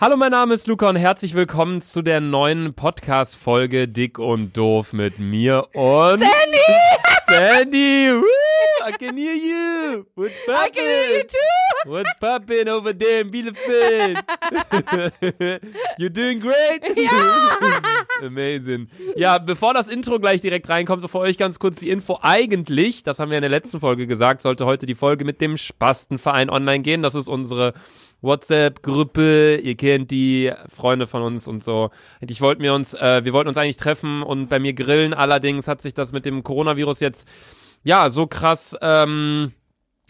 Hallo, mein Name ist Luca und herzlich willkommen zu der neuen Podcast-Folge Dick und Doof mit mir und Sandy! Sandy! Woo, I can hear you! What's I can hear you poppin'? too! What's poppin' over there in Bielefeld? You're doing great? Amazing. Ja, bevor das Intro gleich direkt reinkommt, für euch ganz kurz die Info. Eigentlich, das haben wir in der letzten Folge gesagt, sollte heute die Folge mit dem Spastenverein online gehen. Das ist unsere WhatsApp-Gruppe. Ihr kennt die Freunde von uns und so. Ich wollte mir uns, äh, wir wollten uns eigentlich treffen und bei mir grillen. Allerdings hat sich das mit dem Coronavirus jetzt ja so krass ähm,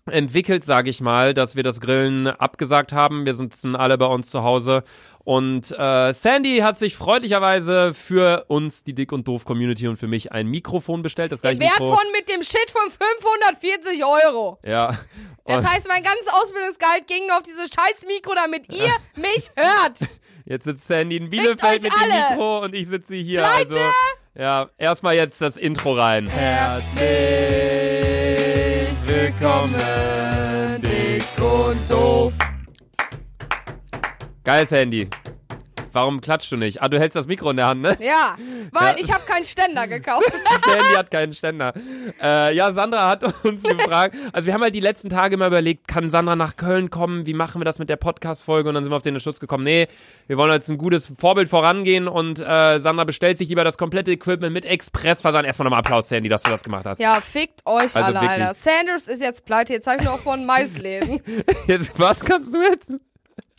entwickelt, sage ich mal, dass wir das Grillen abgesagt haben. Wir sitzen alle bei uns zu Hause und äh, Sandy hat sich freundlicherweise für uns, die Dick und Doof Community und für mich ein Mikrofon bestellt. Das gleiche Wert Mikro. von mit dem Shit von 540 Euro. ja. Das heißt, mein ganzes Ausbildungsgehalt ging nur auf dieses scheiß Mikro, damit ihr mich hört. jetzt sitzt Sandy in Bielefeld mit dem alle. Mikro und ich sitze hier. Leute! Also, ja, erstmal jetzt das Intro rein. Herzlich willkommen, Dick und Doof. Geil, Sandy. Warum klatschst du nicht? Ah, du hältst das Mikro in der Hand, ne? Ja, weil Ja. ich habe keinen Ständer gekauft. Sandy hat keinen Ständer. Äh, ja, Sandra hat uns gefragt. Also wir haben halt die letzten Tage immer überlegt, kann Sandra nach Köln kommen? Wie machen wir das mit der Podcast-Folge? Und dann sind wir auf den Entschluss gekommen, nee, wir wollen jetzt ein gutes Vorbild vorangehen und äh, Sandra bestellt sich lieber das komplette Equipment mit Expressversand. Erstmal nochmal Applaus, Sandy, dass du das gemacht hast. Ja, fickt euch Also alle, wirklich. Alter. Sanders ist jetzt pleite. Jetzt habe ich nur noch von Maisläden. Jetzt, was kannst du jetzt?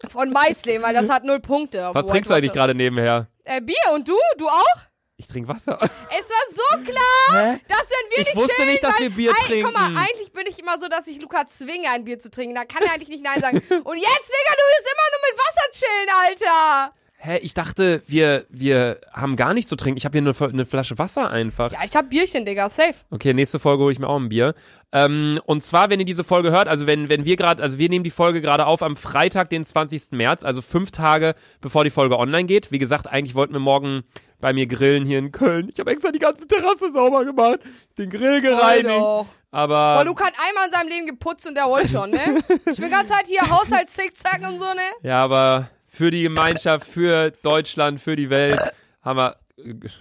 Von Maisläden, weil das hat null Punkte. auf Was trinkst du eigentlich gerade nebenher? Äh, Bier und du? Du auch? Ich trinke Wasser. Es war so klar, Hä? dass wenn wir Ich nicht wusste chillen, nicht, dass weil, wir Bier Ey, Guck mal, trinken. eigentlich bin ich immer so, dass ich Luca zwinge, ein Bier zu trinken. Da kann er eigentlich nicht Nein sagen. Und jetzt, Digga, du willst immer nur mit Wasser chillen, Alter. Hä, ich dachte, wir, wir haben gar nichts zu trinken. Ich habe hier nur eine Flasche Wasser einfach. Ja, ich hab Bierchen, Digga, safe. Okay, nächste Folge hole ich mir auch ein Bier. Ähm, und zwar, wenn ihr diese Folge hört, also wenn, wenn wir gerade, also wir nehmen die Folge gerade auf am Freitag, den 20. März, also fünf Tage bevor die Folge online geht. Wie gesagt, eigentlich wollten wir morgen bei mir grillen hier in Köln. Ich habe extra die ganze Terrasse sauber gemacht, den Grill gereinigt. Voll doch. Aber Boah, Luca hat einmal in seinem Leben geputzt und der wollte schon, ne? Ich bin ganz Zeit hier Haushaltszickzack und so, ne? ja, aber für die Gemeinschaft, für Deutschland, für die Welt haben wir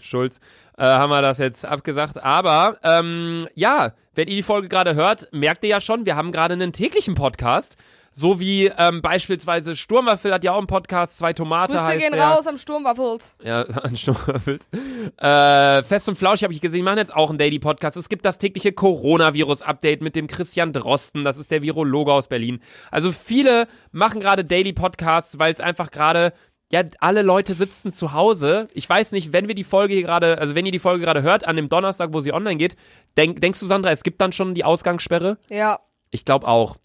Schulz, äh, haben wir das jetzt abgesagt. Aber ähm, ja, wenn ihr die Folge gerade hört, merkt ihr ja schon, wir haben gerade einen täglichen Podcast. So wie ähm, beispielsweise Sturmwaffel hat ja auch einen Podcast, zwei Tomate Grüße heißt gehen der. raus am Sturmwaffels. Ja, an Sturmwaffels. Äh, Fest und Flausch habe ich gesehen, die machen jetzt auch einen Daily Podcast. Es gibt das tägliche Coronavirus-Update mit dem Christian Drosten, das ist der Virologe aus Berlin. Also viele machen gerade Daily Podcasts, weil es einfach gerade ja, alle Leute sitzen zu Hause. Ich weiß nicht, wenn wir die Folge hier gerade, also wenn ihr die Folge gerade hört, an dem Donnerstag, wo sie online geht, denk, denkst du, Sandra, es gibt dann schon die Ausgangssperre? Ja. Ich glaube auch.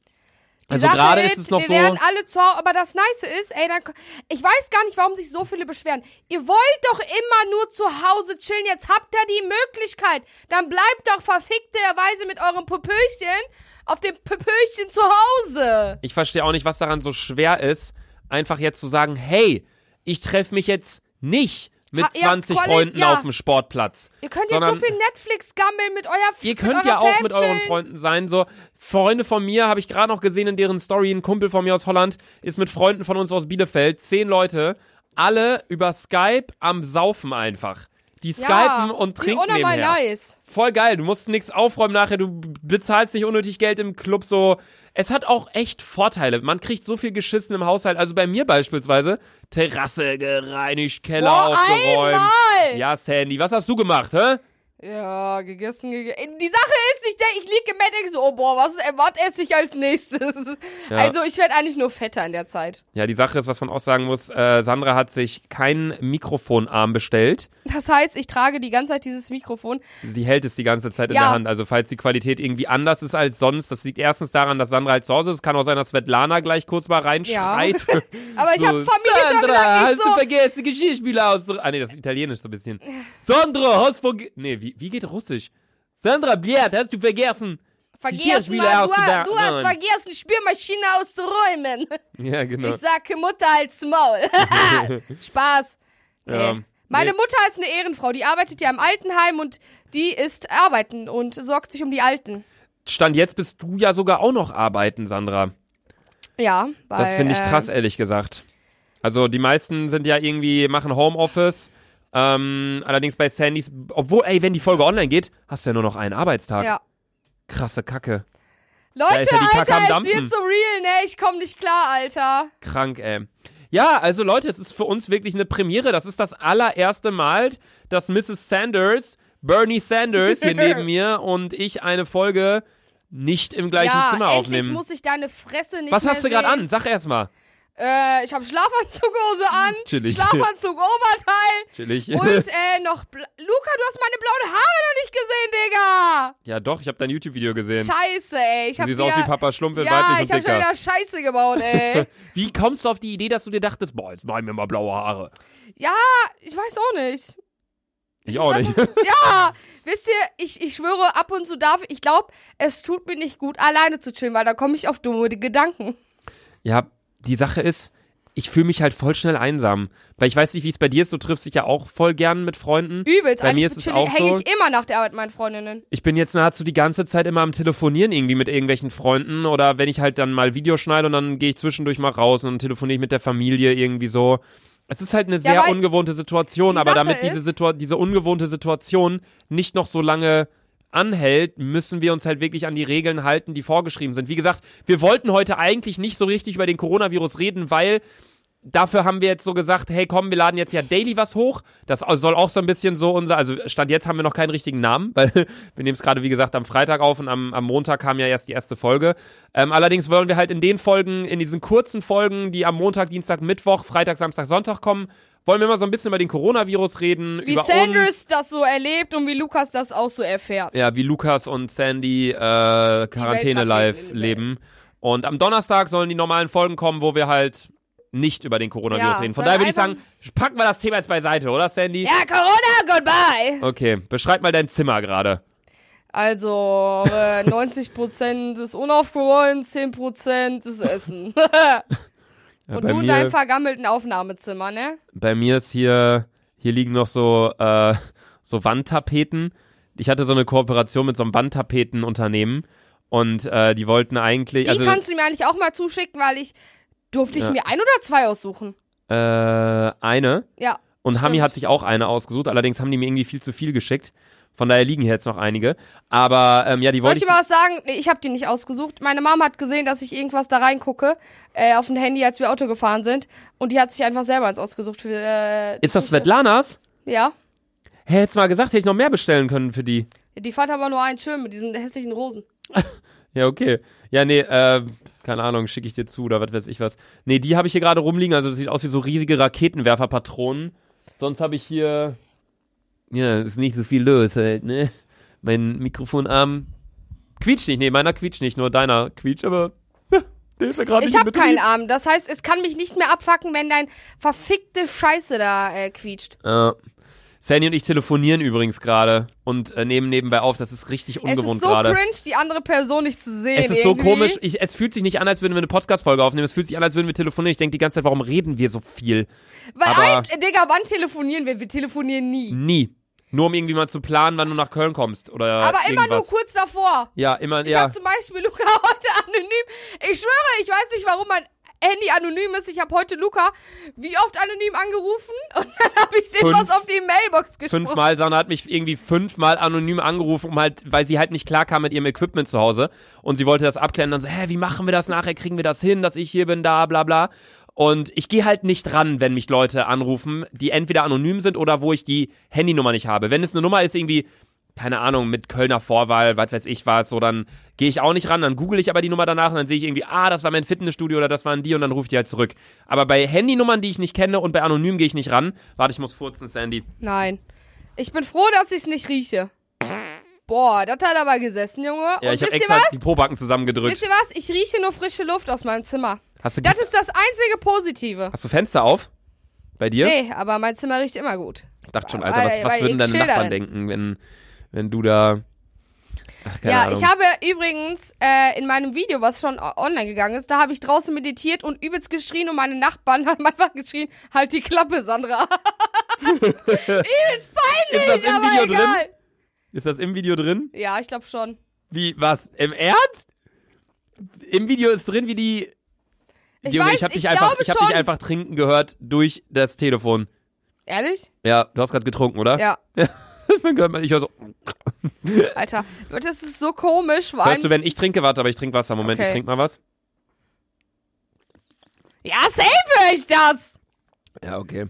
Also gerade ist es noch wir so. werden alle zu Hause, aber das Nice ist, ey, dann, ich weiß gar nicht, warum sich so viele beschweren. Ihr wollt doch immer nur zu Hause chillen, jetzt habt ihr die Möglichkeit. Dann bleibt doch verfickterweise mit eurem Pöpöchen auf dem Pöpöchen zu Hause. Ich verstehe auch nicht, was daran so schwer ist, einfach jetzt zu sagen, hey, ich treffe mich jetzt nicht mit Ha- ja, 20 Quali- Freunden ja. auf dem Sportplatz. Ihr könnt Sondern- jetzt so viel Netflix gammeln mit euer Ihr könnt ja auch Fam mit euren. Freunden sein. So Freunde von mir habe ich gerade noch gesehen in deren Story. Ein Kumpel von mir aus Holland ist mit Freunden von uns aus Bielefeld, zehn Leute, alle über Skype am Saufen einfach. Die skypen und wie trinken nebenher. nice. Voll geil. Du musst nichts aufräumen nachher. Du bezahlst nicht unnötig Geld im Club. So, es hat auch echt Vorteile. Man kriegt so viel geschissen im Haushalt. Also bei mir beispielsweise Terrasse gereinigt, Keller Boah, aufgeräumt. einmal! Ja, Sandy, was hast du gemacht, hä? Ja, gegessen, gegessen. Die Sache ist, ich, ich lieg im Bett denk so, oh boah, was, was esse ich als nächstes? Ja. Also ich werde eigentlich nur fetter in der Zeit. Ja, die Sache ist, was man auch sagen muss, äh, Sandra hat sich keinen Mikrofonarm bestellt. Das heißt, ich trage die ganze Zeit dieses Mikrofon. Sie hält es die ganze Zeit in Ja. der Hand. Also falls die Qualität irgendwie anders ist als sonst, das liegt erstens daran, dass Sandra halt zu Hause ist. Es kann auch sein, dass Svetlana gleich kurz mal reinschreit. Aber ich So, habe Familie schon Sandra, gesagt, ich hast so, du vergessen, Geschirrspüler aus... Ah, nee, das ist italienisch so ein bisschen. Sandra, hast vergessen... Nee, wie, wie geht russisch? Sandra, Biert, hast du vergessen? vergessen, Mann, du, du hast vergessen, Spülmaschine auszuräumen. Ja, genau. Ich sag Mutter als Maul. Spaß. Nee. Ja. Meine Nee. Mutter ist eine Ehrenfrau, die arbeitet ja im Altenheim und die ist arbeiten und sorgt sich um die Alten. Stand jetzt bist du ja sogar auch noch arbeiten, Sandra. Ja, weil, Das finde ich äh, krass, ehrlich gesagt. Also die meisten sind ja irgendwie, machen Homeoffice. Ähm, allerdings bei Sandys, obwohl, ey, wenn die Folge online geht, hast du ja nur noch einen Arbeitstag. Ja. Krasse Kacke. Leute, ja Alter, es wird so real, ne? Ich komm nicht klar, Alter. Krank, ey. Ja, also Leute, es ist für uns wirklich eine Premiere. Das ist das allererste Mal, dass Mrs. Sanders, Bernie Sanders hier neben mir und ich eine Folge nicht im gleichen ja, Zimmer endlich aufnehmen. muss ich deine Fresse nicht Was mehr hast du gerade an? Sag erst mal. Äh, ich habe Schlafanzughose an, Chillig. Schlafanzug Oberteil Chillig. und äh, noch Bla Luca, du hast meine blauen Haare noch nicht gesehen, Digga. ja, doch, ich habe dein YouTube-Video gesehen. Scheiße, ey. Ich Du hab siehst wieder, aus wie Papa Schlumpf in Ja, weiblich ich und hab schon wieder Scheiße gebaut, ey. Wie kommst du auf die Idee, dass du dir dachtest, boah, jetzt mach ich mir mal blaue Haare? ja, ich weiß auch nicht. Ich auch nicht. Ja, wisst ihr, ich, ich schwöre, ab und zu darf ich glaube, es tut mir nicht gut, alleine zu chillen, weil da komme ich auf dumme Gedanken. Ja, die Sache ist, ich fühle mich halt voll schnell einsam. Weil ich weiß nicht, wie es bei dir ist, du triffst dich ja auch voll gern mit Freunden. Übelst, Bei mir eigentlich ist es auch hänge so. ich immer nach der Arbeit mit meinen Freundinnen. Ich bin jetzt nahezu die ganze Zeit immer am Telefonieren irgendwie mit irgendwelchen Freunden oder wenn ich halt dann mal Video schneide und dann gehe ich zwischendurch mal raus und telefoniere ich mit der Familie irgendwie so. Es ist halt eine sehr weil ungewohnte Situation, aber damit diese, Situa diese ungewohnte Situation nicht noch so lange anhält, müssen wir uns halt wirklich an die Regeln halten, die vorgeschrieben sind. Wie gesagt, wir wollten heute eigentlich nicht so richtig über den Coronavirus reden, weil dafür haben wir jetzt so gesagt, hey komm, wir laden jetzt ja daily was hoch. Das soll auch so ein bisschen so unser, also Stand jetzt haben wir noch keinen richtigen Namen, weil wir nehmen es gerade, wie gesagt, am Freitag auf und am, am Montag kam ja erst die erste Folge. Ähm, allerdings wollen wir halt in den Folgen, in diesen kurzen Folgen, die am Montag, Dienstag, Mittwoch, Freitag, Samstag, Sonntag kommen, wollen wir mal so ein bisschen über den Coronavirus reden, Wie über Sanders uns. das so erlebt und wie Lukas das auch so erfährt. Ja, wie Lukas und Sandy äh, Quarantäne live leben. Und am Donnerstag sollen die normalen Folgen kommen, wo wir halt nicht über den Coronavirus Ja, reden. Von daher würde ich sagen, packen wir das Thema jetzt beiseite, oder Sandy? Ja, Corona, goodbye. Okay, beschreib mal dein Zimmer gerade. Also, äh, 90% ist unaufgeräumt, 10% ist Essen. Ja, und du in deinem vergammelten Aufnahmezimmer, ne? bei mir ist hier, hier liegen noch so, äh, so Wandtapeten. Ich hatte so eine Kooperation mit so einem Wandtapetenunternehmen und äh, die wollten eigentlich, Die also kannst du mir eigentlich auch mal zuschicken, weil ich durfte ich Ja. mir ein oder zwei aussuchen. äh, eine Ja. Und Hami Stimmt. hat sich auch eine ausgesucht, allerdings haben die mir irgendwie viel zu viel geschickt. Von daher liegen hier jetzt noch einige. Aber ähm, ja, die Soll wollte ich ich. dir mal was sagen? Nee, ich habe die nicht ausgesucht. Meine Mom hat gesehen, dass ich irgendwas da reingucke äh, auf dem Handy, als wir Auto gefahren sind. Und die hat sich einfach selber eins ausgesucht. Für, äh, Ist das. Svetlanas? Ja. Hä, hättest mal gesagt, hätte ich noch mehr bestellen können für die. Die fand aber nur einen schön mit diesen hässlichen Rosen. Ja, okay. Ja, nee, äh, keine Ahnung, schicke ich dir zu oder was weiß ich was. Nee, die habe ich hier gerade rumliegen. Also das sieht aus wie so riesige Raketenwerferpatronen. Sonst habe ich hier. Ja, ist nicht so viel los halt, ne? Mein Mikrofonarm quietscht nicht. Nee, meiner quietscht nicht, nur deiner quietscht, aber. Der ist ja gerade Ich habe keinen Arm. Das heißt, es kann mich nicht mehr abfacken, wenn dein verfickte Scheiße da äh, quietscht. Äh, Sandy und ich telefonieren übrigens gerade und äh, nehmen nebenbei auf. Das ist richtig Es ungewohnt ist so gerade. cringe, die andere Person nicht zu sehen. Es ist so irgendwie. komisch. Ich, es fühlt sich nicht an, als würden wir eine Podcast-Folge aufnehmen. Es fühlt sich an, als würden wir telefonieren. Ich denke die ganze Zeit, warum reden wir so viel? Weil, aber- ein, Digga, wann telefonieren wir? Wir telefonieren nie. Nie. Nur um irgendwie mal zu planen, wann du nach Köln kommst oder Aber immer irgendwas. nur kurz davor. Ja, immer, Ich ja. habe zum Beispiel Luca heute anonym. Ich schwöre, ich weiß nicht, warum mein Handy anonym ist. Ich habe heute Luca wie oft anonym angerufen und dann habe ich dem was auf die Mailbox gesprochen. Fünfmal, Sanna hat mich irgendwie fünfmal anonym angerufen, um halt, weil sie halt nicht klar kam mit ihrem Equipment zu Hause. Und sie wollte das abklären. Dann so, hä, wie machen wir das nachher? Kriegen wir das hin, dass ich hier bin, da, bla, bla. Und ich gehe halt nicht ran, wenn mich Leute anrufen, die entweder anonym sind oder wo ich die Handynummer nicht habe. Wenn es eine Nummer ist, irgendwie, keine Ahnung, mit Kölner Vorwahl, was weiß ich was, so, dann gehe ich auch nicht ran, dann google ich aber die Nummer danach und dann sehe ich irgendwie, ah, das war mein Fitnessstudio oder das waren die und dann rufe ich die halt zurück. Aber bei Handynummern, die ich nicht kenne und bei anonym gehe ich nicht ran. Warte, ich muss furzen, Sandy. Nein. Ich bin froh, dass ich es nicht rieche. Boah, das hat aber gesessen, Junge. Ja, und ich habe extra was? die Pobacken zusammengedrückt. Wisst ihr was? Ich rieche nur frische Luft aus meinem Zimmer. Hast du, Das ist das einzige Positive. hast du Fenster auf? Bei dir? Nee, aber mein Zimmer riecht immer gut. Ich dachte schon, Alter, was, was weil würden deine Nachbarn darin. denken, wenn, wenn du da. Ach, keine ja, Ahnung. ich habe übrigens äh, in meinem Video, was schon online gegangen ist, da habe ich draußen meditiert und übelst geschrien und meine Nachbarn haben einfach geschrien, halt die Klappe, Sandra. übelst peinlich, aber Video drin? egal. Ist das im Video drin? Ja, ich glaube schon. Wie, was? Im Ernst? Im Video ist drin, wie die. Ich Junge, weiß, ich habe dich, ich einfach, glaube ich hab dich einfach trinken gehört durch das Telefon. Ehrlich? Ja, du hast gerade getrunken, oder? Ja. Man hört mal- ich höre so. Alter, das ist so komisch. Vor Hörst du, wenn ich trinke? Warte, aber ich trinke Wasser. Moment, Okay. ich trinke mal was. ja, safe höre ich das. Ja, okay.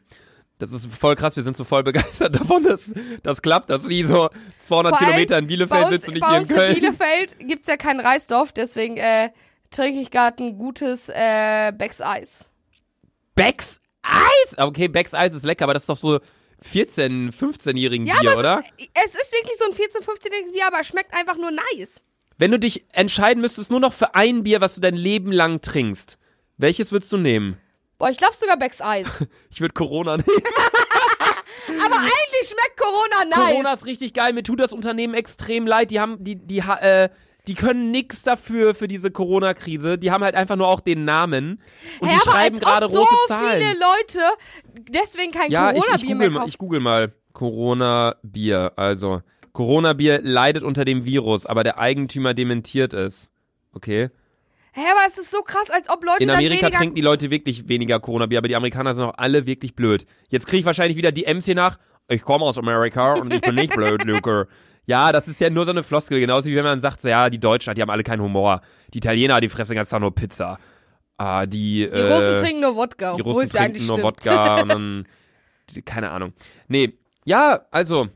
Das ist voll krass, wir sind so voll begeistert davon, dass das klappt, dass sie so 200 Vor allem Kilometer in Bielefeld uns, sitzt und nicht hier in uns in Köln. Bielefeld gibt's ja keinen Reisdorf, deswegen äh, trinke ich gerade ein gutes äh, Becks Eis. Becks Eis! Okay, Becks Eis ist lecker, aber das ist doch so 14-, 15-jährigen Ja, Bier, oder? Es, ist, es ist wirklich so ein 14-, 15-jähriges Bier, aber es schmeckt einfach nur nice. Wenn du dich entscheiden müsstest, nur noch für ein Bier, was du dein Leben lang trinkst, welches würdest du nehmen? Boah, ich glaube sogar Becks Eis. Ich würde Corona nehmen. aber eigentlich schmeckt Corona nice. Corona ist richtig geil. Mir tut das Unternehmen extrem leid. Die haben, die, die, äh, die können nix dafür für diese Corona-Krise. Die haben halt einfach nur auch den Namen und Hä, die schreiben gerade so rote Zahlen. viele Leute deswegen kein ja, Corona-Bier mehr kaufen. ich google mal. Corona-Bier. Also, Corona-Bier leidet unter dem Virus, aber der Eigentümer dementiert es. Okay. Hä, aber es ist so krass, als ob Leute In Amerika trinken die Leute wirklich weniger Corona-Bier, aber die Amerikaner sind auch alle wirklich blöd. Jetzt kriege ich wahrscheinlich wieder die MC nach. Ich komme aus Amerika und ich bin nicht blöd, Luke. Ja, das ist ja nur so eine Floskel, genauso wie wenn man sagt, so, ja, die Deutschen, die haben alle keinen Humor. Die Italiener, die fressen ganz Tag nur Pizza. Ah, die, die Russen trinken nur Wodka, die Russen trinken eigentlich nur stimmt. Wodka und dann, keine Ahnung. Nee, ja, also,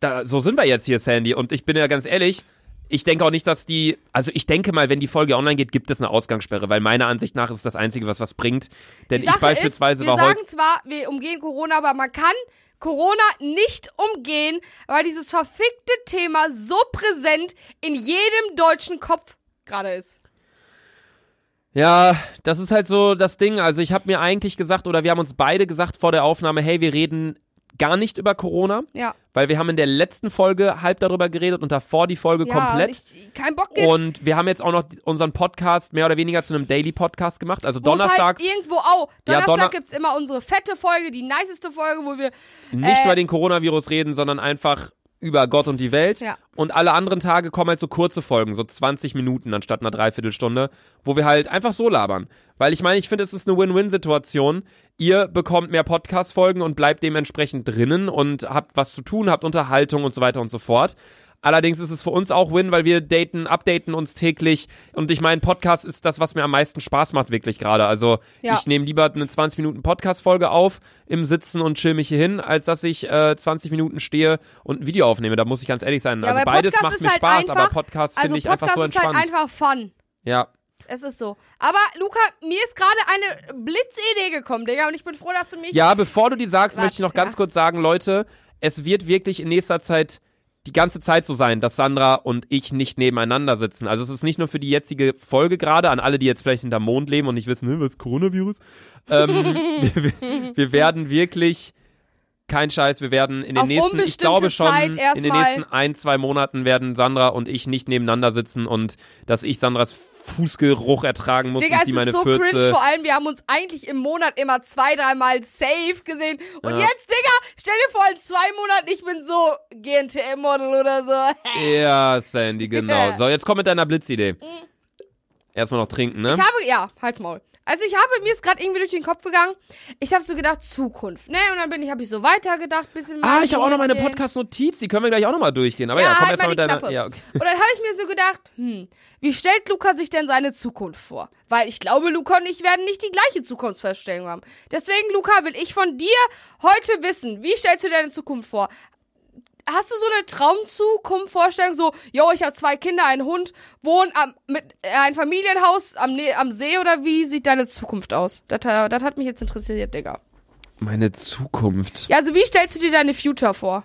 da, so sind wir jetzt hier, Sandy. Und ich bin ja ganz ehrlich, ich denke auch nicht, dass die, also ich denke mal, wenn die Folge online geht, gibt es eine Ausgangssperre, weil meiner Ansicht nach ist das Einzige, was was bringt. Denn ich beispielsweise ist, wir war sagen heute, zwar, wir umgehen Corona, aber man kann Corona nicht umgehen, weil dieses verfickte Thema so präsent in jedem deutschen Kopf gerade ist. ja, das ist halt so das Ding. Also ich habe mir eigentlich gesagt, oder wir haben uns beide gesagt vor der Aufnahme, hey, wir reden gar nicht über Corona, Ja. weil wir haben in der letzten Folge halb darüber geredet und davor die Folge ja, komplett. Ich, kein Bock jetzt. Und wir haben jetzt auch noch unseren Podcast mehr oder weniger zu einem Daily-Podcast gemacht. Also wo es donnerstags Halt irgendwo auch. Ja, Donnerstag Donner- gibt's immer unsere fette Folge, die niceste Folge, wo wir. nicht äh, über den Coronavirus reden, sondern einfach über Gott und die Welt. Ja. Und alle anderen Tage kommen halt so kurze Folgen, so 20 Minuten anstatt einer Dreiviertelstunde, wo wir halt einfach so labern. Weil ich meine, ich finde, es ist eine Win-Win-Situation. Ihr bekommt mehr Podcast-Folgen und bleibt dementsprechend drinnen und habt was zu tun, habt Unterhaltung und so weiter und so fort. Allerdings ist es für uns auch Win, weil wir daten, updaten uns täglich. Und ich meine, Podcast ist das, was mir am meisten Spaß macht, wirklich gerade. Also Ja. ich nehme lieber eine 20 Minuten Podcast-Folge auf im Sitzen und chill mich hier hin, als dass ich äh, 20 Minuten stehe und ein Video aufnehme. Da muss ich ganz ehrlich sein. Ja, also beides Podcast macht mir halt Spaß, aber einfach- Podcast Also finde ich Podcast einfach so ist halt entspannt. einfach fun. ja. Es ist so. Aber Luca, mir ist gerade eine Blitzidee gekommen, Digga, und ich bin froh, dass du mich. ja, bevor du die sagst, Warte, möchte ich noch ganz ja. kurz sagen, Leute, es wird wirklich in nächster Zeit die ganze Zeit so sein, dass Sandra und ich nicht nebeneinander sitzen. Also es ist nicht nur für die jetzige Folge gerade, an alle, die jetzt vielleicht hinter Mond leben und nicht wissen, "Hä, was ist Coronavirus? Ähm, wir, wir- werden wirklich, kein Scheiß, wir werden in den Auf nächsten, ich glaube schon, in den nächsten ein, zwei Monaten werden Sandra und ich nicht nebeneinander sitzen und dass ich Sandras Fußgeruch ertragen muss Digga, es ist so Fürze. cringe, vor allem, wir haben uns eigentlich im Monat immer zwei, dreimal safe gesehen. Und Ja. jetzt, Digga, stell dir vor, in zwei Monaten, ich bin so GNTM-Model oder so. Ja, Sandy, genau. So, jetzt komm mit deiner Blitzidee. Erstmal noch trinken, ne? Ich habe, ja, halt's Maul. Also ich habe, mir ist gerade irgendwie durch den Kopf gegangen, ich habe so gedacht, Zukunft, ne? Und dann bin ich, habe ich so weitergedacht, bisschen Ah, ich habe auch noch meine. Podcast-Notiz, die können wir gleich auch nochmal durchgehen. Aber ja, Ja, komm halt erstmal mal mit deiner. Klappe. Ja, okay. Und dann habe ich mir so gedacht, hm, wie stellt Luca sich denn seine Zukunft vor? Weil ich glaube, Luca und ich werden nicht die gleiche Zukunftsvorstellung haben. Deswegen, Luca, will ich von dir heute wissen, wie stellst du deine Zukunft vor? Hast du so eine Traumzukunftsvorstellung, so, yo, ich habe zwei Kinder, einen Hund, wohne am, mit äh, ein Familienhaus am, Ne- am See oder wie sieht deine Zukunft aus? Das, das hat mich jetzt interessiert, Digga. Meine Zukunft. Ja, also wie stellst du dir deine Future vor?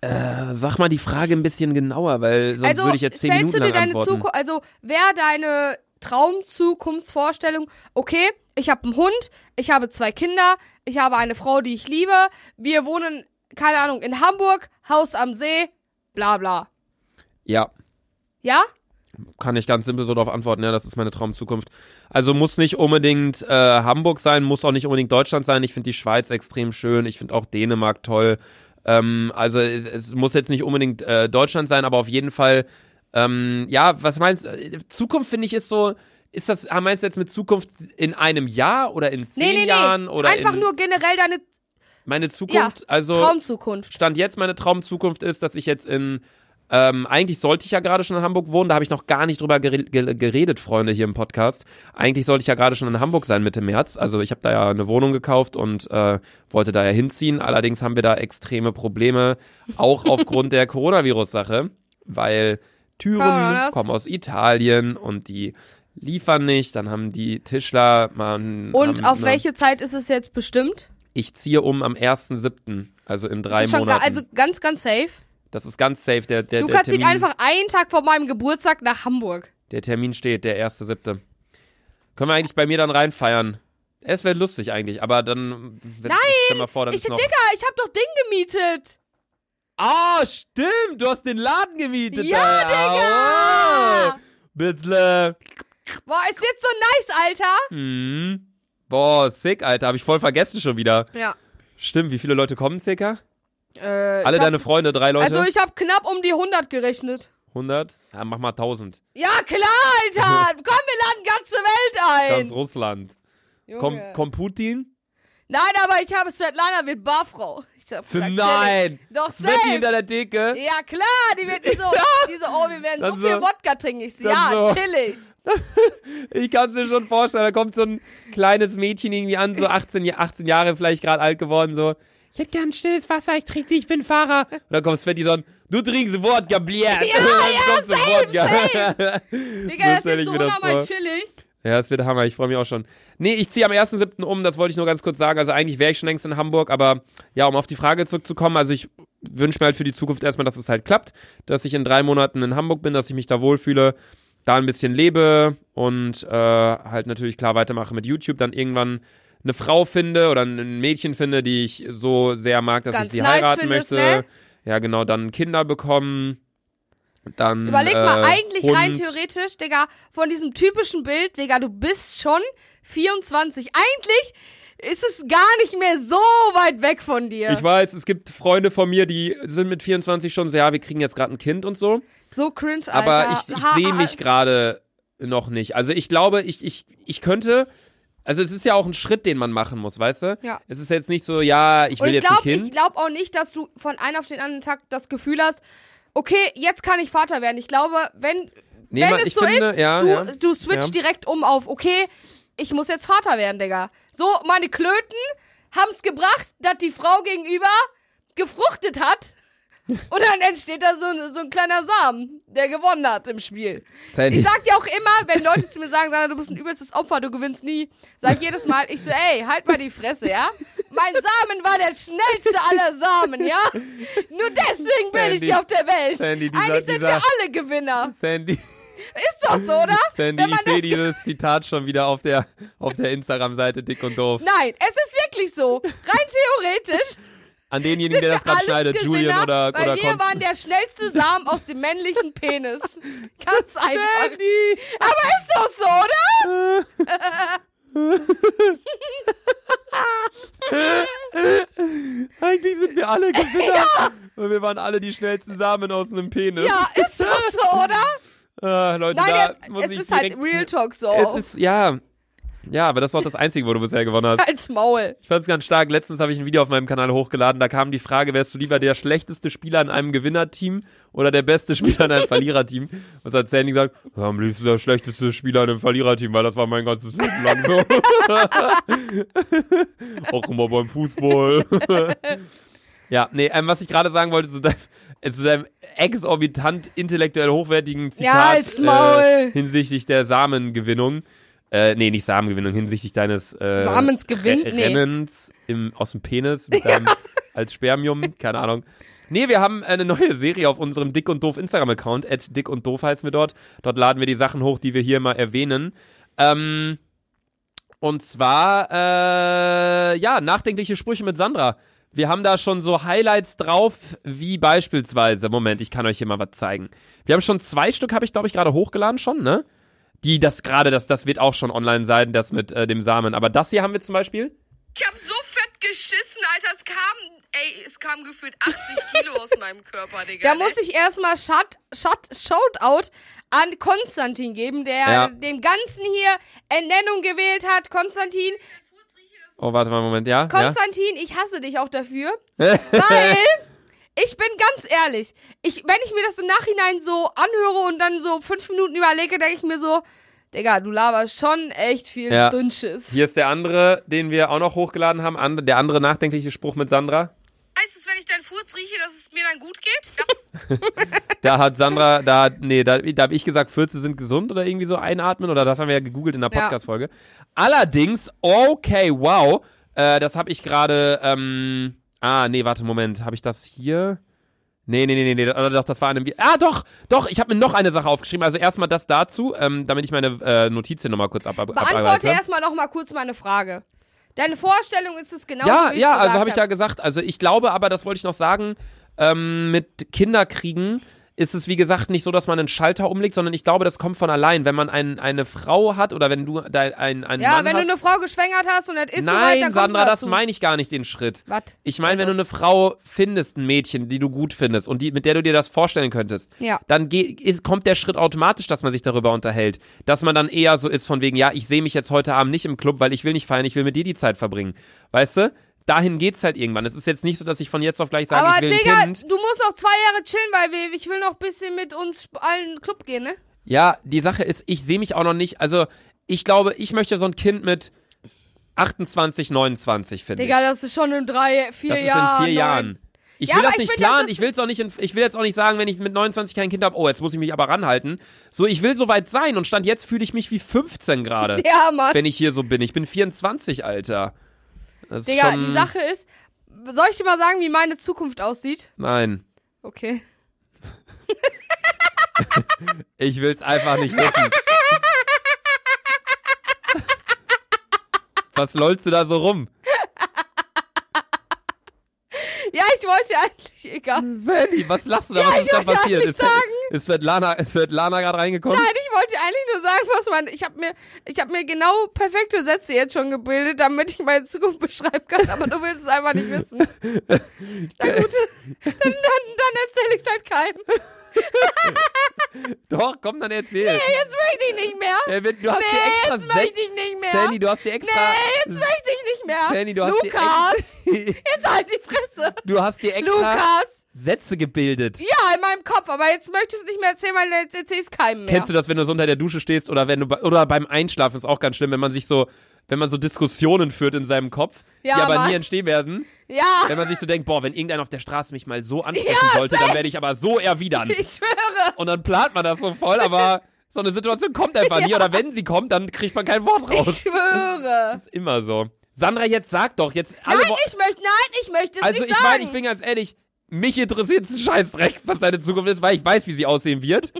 Äh, Sag mal die Frage ein bisschen genauer, weil sonst also würde ich jetzt zehn stellst Minuten du dir lang deine antworten. Zukunft, also wäre deine Traumzukunftsvorstellung, okay, ich habe einen Hund, ich habe zwei Kinder, ich habe eine Frau, die ich liebe, wir wohnen, keine Ahnung, in Hamburg, Haus am See, bla bla. Ja, Ja? kann ich ganz simpel so darauf antworten. Ja, das ist meine Traumzukunft. Also muss nicht unbedingt äh, Hamburg sein, muss auch nicht unbedingt Deutschland sein. Ich finde die Schweiz extrem schön. Ich finde auch Dänemark toll. Ähm, also es, es muss jetzt nicht unbedingt äh, Deutschland sein, aber auf jeden Fall, ähm, ja, was meinst du? Zukunft finde ich ist so, ist das, meinst du jetzt mit Zukunft in einem Jahr oder in zehn Nee, nee, nee. Jahren oder Einfach in nur generell deine meine Zukunft? also Traumzukunft. Stand jetzt meine Traumzukunft ist, dass ich jetzt in ähm, eigentlich sollte ich ja gerade schon in Hamburg wohnen, da habe ich noch gar nicht drüber gere ge geredet, Freunde, hier im Podcast. Eigentlich sollte ich ja gerade schon in Hamburg sein Mitte März. Also ich habe da ja eine Wohnung gekauft und äh, wollte da ja hinziehen. Allerdings haben wir da extreme Probleme, auch aufgrund der Coronavirus-Sache, weil Türen Coronas. kommen aus Italien und die liefern nicht. Dann haben die Tischler mal Und auf welche Zeit ist es jetzt bestimmt? Ich ziehe um am 1.7., also in drei das ist schon Monaten. also ganz, ganz safe. das ist ganz safe. Der, der, der Lukas zieht Termin, einfach einen Tag vor meinem Geburtstag nach Hamburg. Der Termin steht, der 1.7. Können wir eigentlich bei mir dann reinfeiern? Es wäre lustig eigentlich, aber dann. Wenn, Nein, Stell mal vor, dann Ich. Digga, ich hab doch Ding gemietet. Ah, stimmt! Du hast den Laden gemietet. Ja, Digga! Digga. Bitte. Boah, ist jetzt so nice, Alter. Hm. Boah, sick, Alter. Hab ich voll vergessen schon wieder. Ja. Stimmt, wie viele Leute kommen circa? Äh, Alle hab, deine Freunde, drei Leute? Also ich hab knapp um die 100 gerechnet. 100? Ja, mach mal 1000. Ja, klar, Alter. Komm, wir laden ganze Welt ein. Ganz Russland. Junge. Komm, komm Putin? Nein, aber ich habe Svetlana wird Barfrau. Hab gesagt, Nein! Doch, safe. hinter der Theke? Ja, klar, die wird so, die so, oh, wir werden so Dann viel so- Wodka trinken. Ich so, ja, so- chillig. Ich kann es mir schon vorstellen, da kommt so ein kleines Mädchen irgendwie an, so 18, Ja- 18 Jahre vielleicht gerade alt geworden, so, ich hätte gern stilles Wasser, ich trinke nicht, ich bin Fahrer. Und dann kommt Sveti so, an, du trinkst Wodka, bliert. Ja, ja, safe, Wodka. Digga, So das ich so das vor. chillig. Ja, es wird Hammer, ich freue mich auch schon. Nee, ich ziehe am 1.7. um, das wollte ich nur ganz kurz sagen. Also eigentlich wäre ich schon längst in Hamburg, aber ja, um auf die Frage zurückzukommen, also ich wünsche mir halt für die Zukunft erstmal, dass es halt klappt, dass ich in drei Monaten in Hamburg bin, dass ich mich da wohlfühle, da ein bisschen lebe und äh, halt natürlich klar weitermache mit YouTube, dann irgendwann eine Frau finde oder ein Mädchen finde, die ich so sehr mag, dass Ganz ich sie nice heiraten findest, möchte. ne? Ja, genau, dann Kinder bekommen. Dann, Überleg mal, äh, eigentlich rein Hund. theoretisch, Digga, von diesem typischen Bild, Digga, du bist schon 24. Eigentlich ist es gar nicht mehr so weit weg von dir. Ich weiß, es gibt Freunde von mir, die sind mit 24 schon so, ja, wir kriegen jetzt gerade ein Kind und so. so cringe, Alter. Aber ich, ich sehe mich gerade noch nicht. Also ich glaube, ich, ich, ich könnte. Also es ist ja auch ein Schritt, den man machen muss, weißt du? Ja. Es ist jetzt nicht so, ja, ich will Und ich jetzt glaube ein Kind. ich glaub auch nicht, dass du von einem auf den anderen Tag das Gefühl hast, okay, jetzt kann ich Vater werden. Ich glaube, wenn, Nee, wenn man- es so finde, ist, ja, du, ja. du switcht Ja. direkt um auf, okay, ich muss jetzt Vater werden, Digga. So, meine Klöten haben's gebracht, dass die Frau gegenüber gefruchtet hat. Und dann entsteht da so, ein- so ein kleiner Samen, der gewonnen hat im Spiel. Sandy. Ich sag dir auch immer, wenn Leute zu mir sagen, Sandra, du bist ein übelstes Opfer, du gewinnst nie, sag ich jedes Mal, ich so, ey, halt mal die Fresse, ja? Mein Samen war der schnellste aller Samen, ja? Nur deswegen bin ich Sandy. hier auf der Welt. Sandy, dieser- Eigentlich sind dieser- wir alle Gewinner. Sandy, Ist doch so, oder? Sandy, ich sehe dieses Zitat schon wieder auf der, auf der Instagram-Seite dick und doof. Nein, es ist wirklich so. Rein theoretisch An denjenigen, der das gerade schneidet, Gewinner, Julian oder, weil oder wir Konst- waren der schnellste Samen aus dem männlichen Penis. Ganz einfach. Sandy! Aber ist doch so, oder? Eigentlich sind wir alle Gewinner. Und wir waren alle die schnellsten Samen aus einem Penis. Ja, ist doch so, oder? Ah, Leute, Nein, da jetzt, muss es ich ist halt Real Talk so. Es ist, ja. Ja, aber das ist auch das Einzige, wo du bisher gewonnen hast. Als Maul. Ich fand's ganz stark. Letztens habe ich ein Video auf meinem Kanal hochgeladen. Da kam die Frage, wärst du lieber der schlechteste Spieler in einem Gewinnerteam oder der beste Spieler in einem Verliererteam? Was hat Sandy gesagt? Ja, am liebsten der schlechteste Spieler in einem Verliererteam, weil das war mein ganzes Leben lang so. auch immer beim Fußball. ja, nee, ähm, was ich gerade sagen wollte zu deinem, äh, zu deinem exorbitant intellektuell hochwertigen Zitat Maul. äh, hinsichtlich der Samengewinnung. Äh, nee, nicht Samengewinnung, hinsichtlich deines äh, Samensgewinn? Re Nee. Im, aus dem Penis mit deinem, als Spermium, keine Ahnung. Nee, wir haben eine neue Serie auf unserem Dick und Doof Instagram-Account. At Dick und Doof heißen wir dort. Dort laden wir die Sachen hoch, die wir hier mal erwähnen. Ähm, und zwar, äh, ja, nachdenkliche Sprüche mit Sandra. Wir haben da schon so Highlights drauf, wie beispielsweise, Moment, ich kann euch hier mal was zeigen. Wir haben schon zwei Stück, habe ich glaube ich gerade hochgeladen schon, ne? Die, das gerade, das, das wird auch schon online sein, das mit äh, dem Samen. Aber das hier haben wir zum Beispiel. Ich habe so fett geschissen, Alter. Es kam, ey, es kam gefühlt 80 Kilo aus meinem Körper, Digga. Da ne? muss ich erstmal Shut, Shut, Shoutout an Konstantin geben, der ja. dem Ganzen hier Ernennung gewählt hat. Konstantin. Oh, warte mal einen Moment, ja? Konstantin, ja? ich hasse dich auch dafür, weil ich bin ganz ehrlich, ich, wenn ich mir das im Nachhinein so anhöre und dann so fünf Minuten überlege, denke ich mir so, Digga, du laberst schon echt viel ja. Dünnschiss. Hier ist der andere, den wir auch noch hochgeladen haben, der andere nachdenkliche Spruch mit Sandra. Heißt es, wenn ich deinen Furz rieche, dass es mir dann gut geht? Ja. da hat Sandra, da hat, nee, da, da habe ich gesagt, Fürze sind gesund oder irgendwie so einatmen oder das haben wir ja gegoogelt in der Podcast-Folge. Ja. Allerdings, okay, wow, äh, das habe ich gerade, ähm, ah, nee, warte, Moment, habe ich das hier? Nee, nee, nee, nee, oder doch, das war eine. Ah, doch, doch, ich habe mir noch eine Sache aufgeschrieben. Also erstmal das dazu, ähm, damit ich meine äh, Notizen nochmal kurz ab, ab Beantworte erstmal nochmal kurz meine Frage. Deine Vorstellung ist es genauso, ja, wie Ja, ja, also habe ich ja gesagt. Also ich glaube aber, das wollte ich noch sagen, ähm, mit Kinderkriegen ist es, wie gesagt, nicht so, dass man einen Schalter umlegt, sondern ich glaube, das kommt von allein. Wenn man ein, eine Frau hat oder wenn du dein, ein, einen ja, Mann wenn hast, du eine Frau geschwängert hast und das ist Nein, so weit, dann Sandra, das meine ich gar nicht, den Schritt. Was? Ich meine, wenn du eine Frau findest, ein Mädchen, die du gut findest und die, mit der du dir das vorstellen könntest, ja. dann ist, kommt der Schritt automatisch, dass man sich darüber unterhält. Dass man dann eher so ist von wegen, ja, ich sehe mich jetzt heute Abend nicht im Club, weil ich will nicht feiern, ich will mit dir die Zeit verbringen. Weißt du? Dahin geht's halt irgendwann. Es ist jetzt nicht so, dass ich von jetzt auf gleich sage, Aber ich will Digga, ein Kind. du musst noch zwei Jahre chillen, weil wir, ich will noch ein bisschen mit uns allen Club gehen, ne? Ja, die Sache ist, ich sehe mich auch noch nicht, also ich glaube, ich möchte so ein Kind mit 28, 29, finde ich. Digga, das ist schon in drei, vier Jahren. Das ist in vier neun. Jahren. Ich ja, will das nicht ich planen, ich will es auch nicht, in, ich will jetzt auch nicht sagen, wenn ich mit 29 kein Kind habe, oh, jetzt muss ich mich aber ranhalten. So, ich will soweit sein und stand jetzt fühle ich mich wie 15 gerade. Ja, Mann. Wenn ich hier so bin. Ich bin 24, Alter. Das Digga, die Sache ist, soll ich dir mal sagen, wie meine Zukunft aussieht? Nein. Okay. ich will's einfach nicht wissen. Was lollst du da so rum? Ja, ich wollte eigentlich, egal. Sandy, was lachst du da? Ja, was ist da passiert? Ist, sagen. ist Svetlana, ist Svetlana gerade reingekommen? Nein, ich wollte eigentlich nur sagen, was man, ich habe mir, ich habe mir genau perfekte Sätze jetzt schon gebildet, damit ich meine Zukunft beschreiben kann, aber du willst es einfach nicht wissen. Na gut, dann, dann, dann erzähle ich es halt keinem. Doch, komm, dann erzähl. Nee, jetzt möchte ich nicht mehr. Ja, du hast nee, die extra jetzt möchte ich nicht mehr. Sandy, du hast die extra. Nee, jetzt möchte ich nicht mehr. Sandy, du hast Lukas, die jetzt halt die Fresse. Du hast die extra Lukas. Sätze gebildet. Ja, in meinem Kopf, aber jetzt möchtest du nicht mehr erzählen, weil jetzt erzählst keinem mehr. Kennst du das, wenn du so unter der Dusche stehst oder wenn du oder beim Einschlafen ist auch ganz schlimm, wenn man sich so wenn man so Diskussionen führt in seinem Kopf, ja, die aber Mann. nie entstehen werden. Ja. Wenn man sich so denkt, boah, wenn irgendeiner auf der Straße mich mal so ansprechen ja, sollte, dann werde ich aber so erwidern. Ich schwöre. Und dann plant man das so voll, aber so eine Situation kommt einfach ja. nie. Oder wenn sie kommt, dann kriegt man kein Wort raus. Ich schwöre. Das ist immer so. Sandra, jetzt sag doch, jetzt alle Nein, ich möchte, nein, ich möchte es also nicht ich sagen. Also ich meine, ich bin ganz ehrlich, mich interessiert es ein Scheißdreck, was deine Zukunft ist, weil ich weiß, wie sie aussehen wird.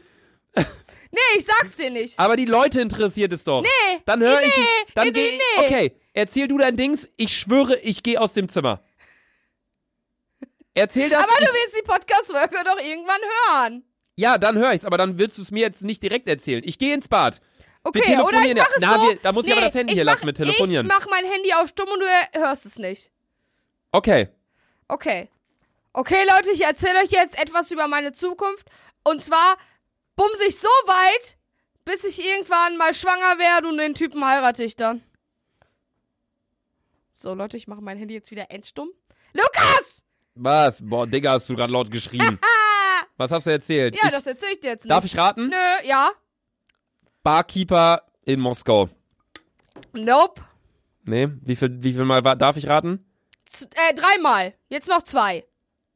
Nee, ich sag's dir nicht. Aber die Leute interessiert es doch. Nee. Dann höre nee, ich. Dann nee, geh nee. Okay, erzähl du dein Dings. Ich schwöre, ich gehe aus dem Zimmer. Erzähl das. Aber du willst die Podcast-Folge doch irgendwann hören. Ja, dann höre ich's, aber dann willst du es mir jetzt nicht direkt erzählen. Ich gehe ins Bad. Okay, wir telefonieren oder ich mach es so. Na, wir, da muss nee, ich aber das Handy hier mach, lassen mit telefonieren. Ich mach mein Handy auf stumm und du hörst es nicht. Okay. Okay. Okay, Leute, ich erzähle euch jetzt etwas über meine Zukunft. Und zwar bumse ich so weit, bis ich irgendwann mal schwanger werde und den Typen heirate ich dann. So, Leute, ich mache mein Handy jetzt wieder endstumm. Lukas! Was? Boah, Digga, hast du gerade laut geschrien. Was hast du erzählt? Ja, ich, das erzähl ich dir jetzt nicht. Darf ich raten? Nö, ja. Barkeeper in Moskau. Nope. Nee, wie viel, wie viel Mal darf ich raten? Z äh, dreimal. Jetzt noch zwei.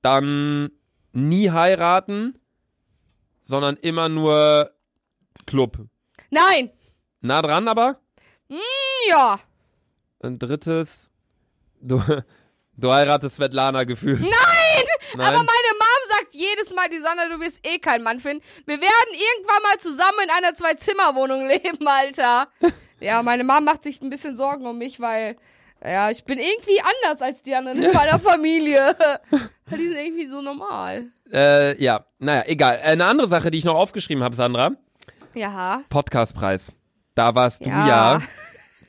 Dann nie heiraten, sondern immer nur Club. Nein. Nah dran aber? Mm, ja. Ein drittes. Du, du heiratest Svetlana gefühlt. Nein! Nein! Aber meine Mom sagt jedes Mal, die Sonne, du wirst eh keinen Mann finden. Wir werden irgendwann mal zusammen in einer Zwei-Zimmer-Wohnung leben, Alter. ja, meine Mom macht sich ein bisschen Sorgen um mich, weil, ja, ich bin irgendwie anders als die anderen in meiner Familie. Die sind irgendwie so normal. Äh, ja, naja, egal. Eine andere Sache, die ich noch aufgeschrieben habe, Sandra. Ja. Podcastpreis. Da warst ja. du ja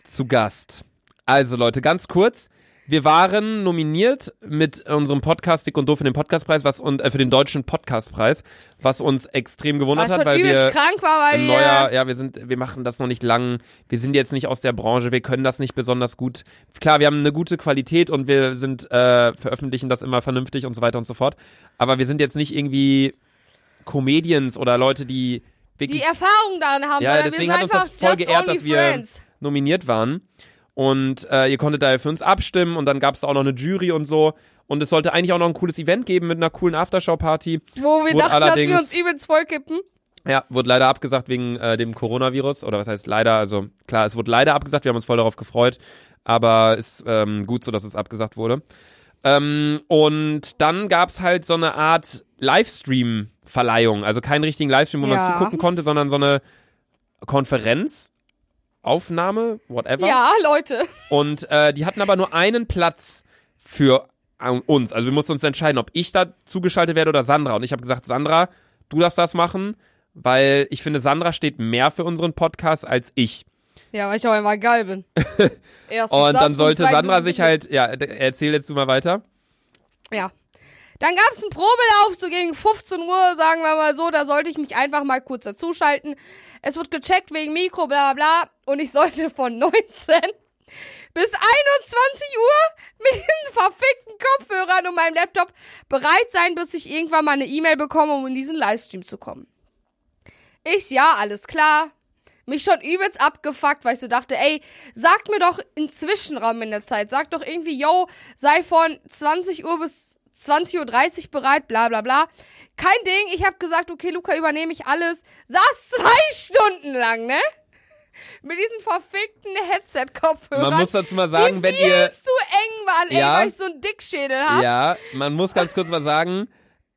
zu Gast. Also Leute, ganz kurz. Wir waren nominiert mit unserem Podcast Dick und Doof für den Podcastpreis, was und äh, für den deutschen Podcastpreis, was uns extrem gewundert Was hat, weil wir krank war, weil neuer, ja, wir sind, wir machen das noch nicht lang. Wir sind jetzt nicht aus der Branche, wir können das nicht besonders gut. Klar, wir haben eine gute Qualität und wir sind äh, veröffentlichen das immer vernünftig und so weiter und so fort. Aber wir sind jetzt nicht irgendwie Comedians oder Leute, die wirklich die Erfahrung darin haben, Ja, deswegen wir hat uns einfach das voll geehrt, dass wir nominiert waren. Und äh, ihr konntet da ja für uns abstimmen und dann gab es auch noch eine Jury und so. Und es sollte eigentlich auch noch ein cooles Event geben mit einer coolen Aftershow-Party. Wo wir Wurde dachten, dass wir uns übelst vollkippen. Ja, wurde leider abgesagt wegen äh, dem Coronavirus. Oder was heißt leider? Also klar, es wurde leider abgesagt. Wir haben uns voll darauf gefreut. Aber ist ähm, gut so, dass es abgesagt wurde. Ähm, und dann gab's halt so eine Art Livestream-Verleihung. Also keinen richtigen Livestream, wo man Ja. zugucken konnte, sondern so eine Konferenz, Aufnahme, whatever. Ja, Leute. Und äh, die hatten aber nur einen Platz für äh, uns. Also wir mussten uns entscheiden, ob ich da zugeschaltet werde oder Sandra. Und ich habe gesagt, Sandra, du darfst das machen, weil ich finde, Sandra steht mehr für unseren Podcast als ich. Ja, weil ich auch einfach geil bin. Erstens Und dann sollte Sandra sich halt, ja, erzähl jetzt du mal weiter. Ja. Dann gab es einen Probelauf, so gegen 15 Uhr, sagen wir mal so. Da sollte ich mich einfach mal kurz dazuschalten. Es wird gecheckt wegen Mikro, bla bla bla. Und ich sollte von 19 bis 21 Uhr mit diesen verfickten Kopfhörern und meinem Laptop bereit sein, bis ich irgendwann mal eine E-Mail bekomme, um in diesen Livestream zu kommen. Ich, ja, alles klar. Mich schon übelst abgefuckt, weil ich so dachte, ey, sagt mir doch einen Zwischenraum in der Zeit. Sagt doch irgendwie, yo, sei von 20 Uhr bis 20.30 Uhr bereit, bla bla bla. Kein Ding, ich hab gesagt, okay, Luca, übernehme ich alles. Saß zwei Stunden lang, ne? Mit diesen verfickten Headset-Kopfhörern. Man muss dazu mal sagen, die wenn ihr, zu eng waren, ey, Ja. weil ich so einen Dickschädel hab. ja, man muss ganz kurz mal sagen,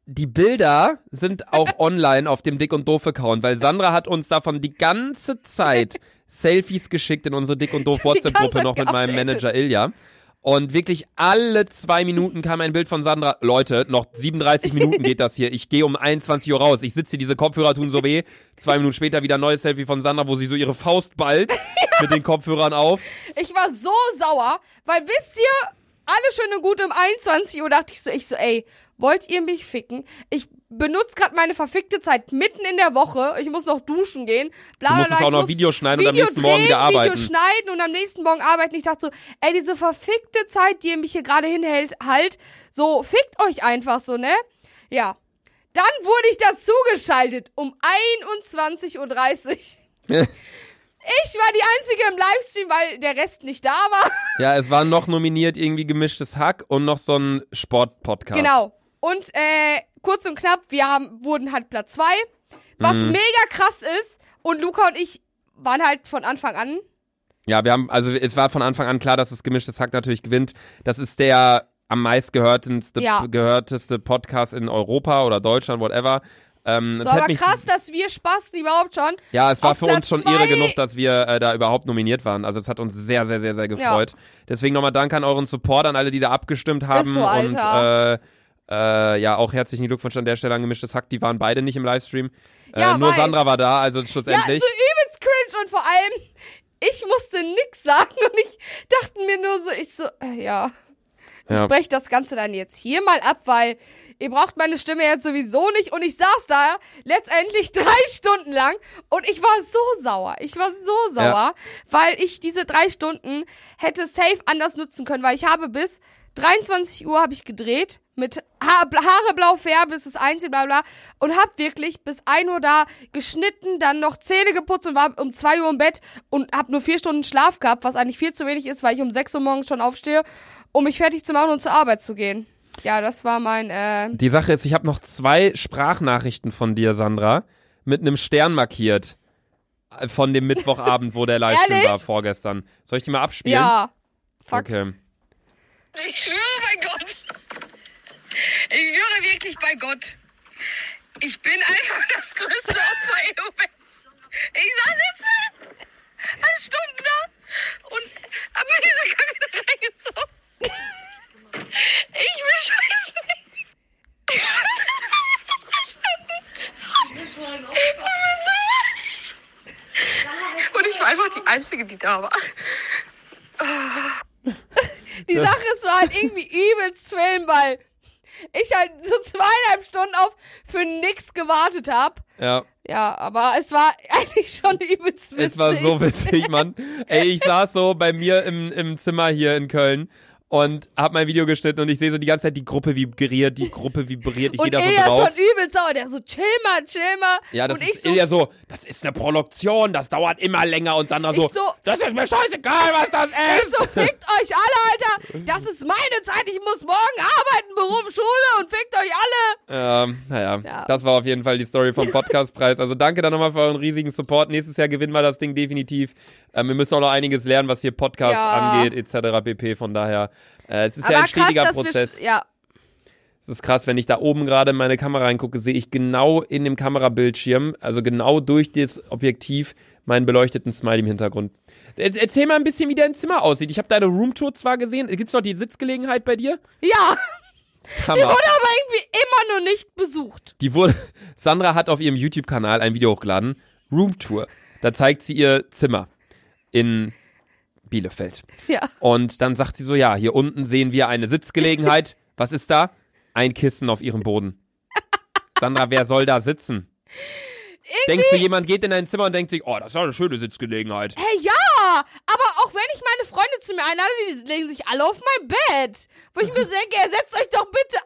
die Bilder sind auch online auf dem Dick und Doof Account, weil Sandra hat uns davon die ganze Zeit Selfies geschickt in unsere Dick und Doof Die WhatsApp-Gruppe noch mit meinem. Manager Ilja. Und wirklich alle zwei Minuten kam ein Bild von Sandra. Leute, noch 37 Minuten geht das hier. Ich gehe um 21 Uhr raus. Ich sitze hier, diese Kopfhörer tun so weh. Zwei Minuten später wieder ein neues Selfie von Sandra, wo sie so ihre Faust ballt mit den Kopfhörern auf. Ich war so sauer, weil wisst ihr, alle schön und gut um 21 Uhr dachte ich so, ich so, ey, wollt ihr mich ficken? Ich benutze gerade meine verfickte Zeit mitten in der Woche. Ich muss noch duschen gehen. Bla, Du bla, musstest auch noch Video schneiden und am Video nächsten Morgen wieder drehen, arbeiten. Video schneiden und am nächsten Morgen arbeiten. Ich dachte so, ey, diese verfickte Zeit, die ihr mich hier gerade hinhält, halt, so, fickt euch einfach so, ne? Ja. Dann wurde ich dazu geschaltet um 21.30 Uhr. Ich war die Einzige im Livestream, weil der Rest nicht da war. Ja, es war noch nominiert irgendwie gemischtes Hack und noch so ein Sportpodcast. Genau. Und äh, kurz und knapp, wir haben, wurden halt Platz zwei, was Mhm. mega krass ist. Und Luca und ich waren halt von Anfang an. Ja, wir haben, also es war von Anfang an klar, dass das gemischtes Hack natürlich gewinnt. Das ist der am meistgehörteste Ja. gehörteste Podcast in Europa oder Deutschland, whatever. Ähm, So, aber krass, dass wir Spasten überhaupt schon. Ja, es war für uns Platz schon zwei- irre genug, dass wir äh, da überhaupt nominiert waren. Also es hat uns sehr, sehr, sehr, sehr gefreut. Deswegen nochmal Dank an euren Support, an alle, die da abgestimmt haben. so, und Alter. äh, äh, ja, auch herzlichen Glückwunsch an der Stelle an gemischtes Hack. Die waren beide nicht im Livestream. Ja, äh, nur Sandra war da, also Ja, schlussendlich. so übelst cringe und vor allem, ich musste nix sagen und ich dachte mir nur so, ich so, äh, ja. Ich Ja. breche das Ganze dann jetzt hier mal ab, weil ihr braucht meine Stimme jetzt sowieso nicht. Und ich saß da letztendlich drei Stunden lang und ich war so sauer. Ich war so sauer, weil ich diese drei Stunden hätte safe anders nutzen können, weil ich habe bis 23 Uhr habe ich gedreht mit ha Haare blau färben, bis es eins bla bla und hab wirklich bis 1 Uhr da geschnitten, dann noch Zähne geputzt und war um 2 Uhr im Bett und hab nur vier Stunden Schlaf gehabt, was eigentlich viel zu wenig ist, weil ich um 6 Uhr morgens schon aufstehe, um mich fertig zu machen und zur Arbeit zu gehen. Ja, das war mein, äh, Die Sache ist, ich habe noch zwei Sprachnachrichten von dir, Sandra, mit einem Stern markiert. Äh, Von dem Mittwochabend, wo der Livestream war, vorgestern. Soll ich die mal abspielen? ja. Fuck. Okay. Ich schwöre bei Gott. Ich schwöre wirklich bei Gott. Ich bin einfach das größte Opfer im Moment. Ich saß jetzt eine Stunde da und hab mir diese Kacke da reingezogen. Ich will scheiße. Und ich war einfach die Einzige, die da war. Die Sache ist, war halt irgendwie übelst weil ich halt so zweieinhalb Stunden auf für nix gewartet hab. Ja. Ja, aber es war eigentlich schon übelst witzig. Es war so witzig, Mann. Ey, ich saß so bei mir im, im Zimmer hier in Köln und hab mein Video geschnitten und ich sehe so die ganze Zeit die Gruppe vibriert, die Gruppe vibriert, ich und geh da so Ilja drauf. schon übelst sauer. Der so, chill mal, chill mal. Ja, das und ist ich so, Ilja so, das ist eine Produktion, das dauert immer länger und Sandra so, Ich so- das ist mir scheißegal, was das ich ist. so, fickt euch alle, Alter. Das ist meine Zeit. Ich muss morgen arbeiten, Beruf, Schule und fickt euch alle. Ähm, naja, Ja. das war auf jeden Fall die Story vom Podcastpreis. Also danke dann nochmal für euren riesigen Support. Nächstes Jahr gewinnen wir das Ding definitiv. Ähm, wir müssen auch noch einiges lernen, was hier Podcast Ja. angeht, etc. pp. Von daher, äh, es ist ja aber ein stetiger krass, Prozess. wir, ja, Es ist krass, wenn ich da oben gerade in meine Kamera reingucke, sehe ich genau in dem Kamerabildschirm, also genau durch das Objektiv, meinen beleuchteten Smiley im Hintergrund. Er- Erzähl mal ein bisschen, wie dein Zimmer aussieht. Ich habe deine Roomtour zwar gesehen. Gibt's noch die Sitzgelegenheit bei dir? ja, Hammer. wurde aber irgendwie immer noch nicht besucht. Die wurde, Sandra hat auf ihrem YouTube-Kanal ein Video hochgeladen. Roomtour. Da zeigt sie ihr Zimmer in Bielefeld. Ja. Und dann sagt sie so, ja, hier unten sehen wir eine Sitzgelegenheit. Was ist da? Ein Kissen auf ihrem Boden. Sandra, wer soll da sitzen? Denkst du, jemand geht in dein Zimmer und denkt sich, oh, das ist ja eine schöne Sitzgelegenheit. Hey, ja, aber auch wenn ich meine Freunde zu mir einlade, die legen sich alle auf mein Bett. Wo ich mir denke, setzt euch doch bitte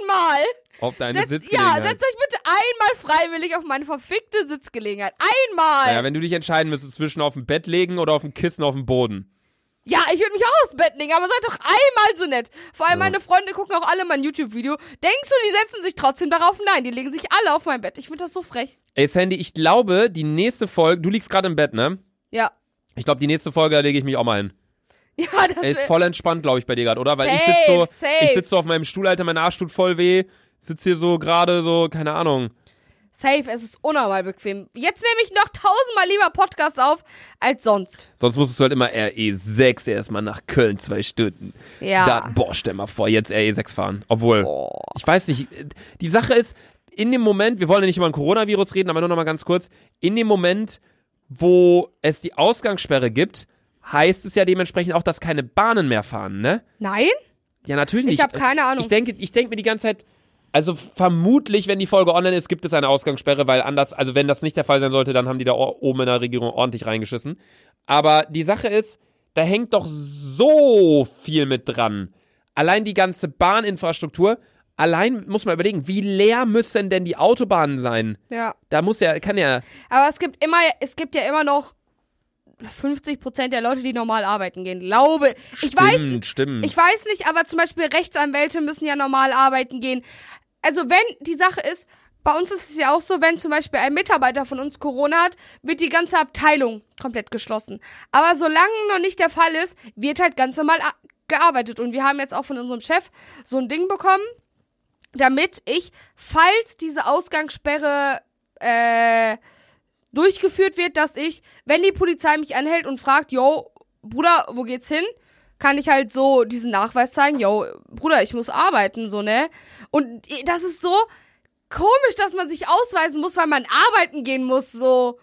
einmal. Auf deine Setzt, ja, Sitzgelegenheit. setzt euch bitte einmal freiwillig auf meine verfickte Sitzgelegenheit. Einmal. naja, wenn du dich entscheiden müsstest zwischen auf dem Bett legen oder auf dem Kissen auf dem Boden. Ja, ich würde mich auch aufs Bett legen, aber seid doch einmal so nett. Vor allem Ja. meine Freunde gucken auch alle mein YouTube-Video. Denkst du, die setzen sich trotzdem darauf? Nein, die legen sich alle auf mein Bett. Ich finde das so frech. Ey, Sandy, ich glaube, die nächste Folge, du liegst gerade im Bett, ne? Ja. Ich glaube, die nächste Folge lege ich mich auch mal hin. Ja, das ist voll entspannt, glaube ich, bei dir gerade, oder? Weil ich Safe, sitze so, safe. ich sitze so auf meinem Stuhl, Alter, mein Arsch tut voll weh. Sitz hier so gerade so, keine Ahnung. safe, es ist unnormal bequem. Jetzt nehme ich noch tausendmal lieber Podcast auf als sonst. Sonst musstest du halt immer RE6 erstmal nach Köln zwei Stunden. Ja. Da, boah, stell mal vor, jetzt RE6 fahren. Obwohl, Boah. ich weiß nicht, die Sache ist, in dem Moment, wir wollen ja nicht über ein Coronavirus reden, aber nur noch mal ganz kurz, in dem Moment, wo es die Ausgangssperre gibt, heißt es ja dementsprechend auch, dass keine Bahnen mehr fahren, ne? Nein? Ja, natürlich Ich nicht. habe keine Ahnung. Ich denke, ich denke mir die ganze Zeit, also vermutlich, wenn die Folge online ist, gibt es eine Ausgangssperre, weil anders, also wenn das nicht der Fall sein sollte, dann haben die da oben in der Regierung ordentlich reingeschissen. Aber die Sache ist, da hängt doch so viel mit dran. Allein die ganze Bahninfrastruktur, allein muss man überlegen, wie leer müssen denn die Autobahnen sein? Ja. Da muss ja, kann ja, Aber es gibt immer, es gibt ja immer noch 50 Prozent der Leute, die normal arbeiten gehen. Glaube. Ich weiß, stimmt, stimmt. ich weiß nicht, aber zum Beispiel Rechtsanwälte müssen ja normal arbeiten gehen. Also wenn die Sache ist, bei uns ist es ja auch so, wenn zum Beispiel ein Mitarbeiter von uns Corona hat, wird die ganze Abteilung komplett geschlossen. Aber solange noch nicht der Fall ist, wird halt ganz normal gearbeitet. Und wir haben jetzt auch von unserem Chef so ein Ding bekommen, damit ich, falls diese Ausgangssperre äh, durchgeführt wird, dass ich, wenn die Polizei mich anhält und fragt, yo, Bruder, wo geht's hin? Kann ich halt so diesen Nachweis zeigen, yo, Bruder, ich muss arbeiten, so, ne? Und das ist so komisch, dass man sich ausweisen muss, weil man arbeiten gehen muss, so.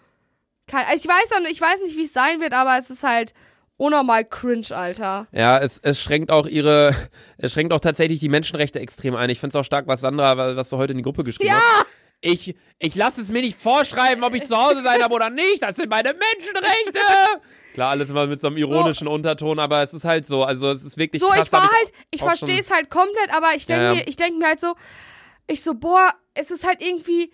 Kein- Ich weiß ich weiß nicht, wie es sein wird, aber es ist halt unnormal cringe, Alter. Ja, es, es schränkt auch ihre, es schränkt auch tatsächlich die Menschenrechte extrem ein. Ich find's auch stark, was Sandra, was du heute in die Gruppe geschrieben hast. Ich, ich lasse es mir nicht vorschreiben, ob ich zu Hause sein habe oder nicht. Das sind meine Menschenrechte. Klar, alles immer mit so einem ironischen Unterton, aber es ist halt so. Also es ist wirklich So, krass. ich war halt, ich auch verstehe es halt komplett, aber ich denke Ja, ja. mir, ich denke mir halt so, ich so, boah, es ist halt irgendwie,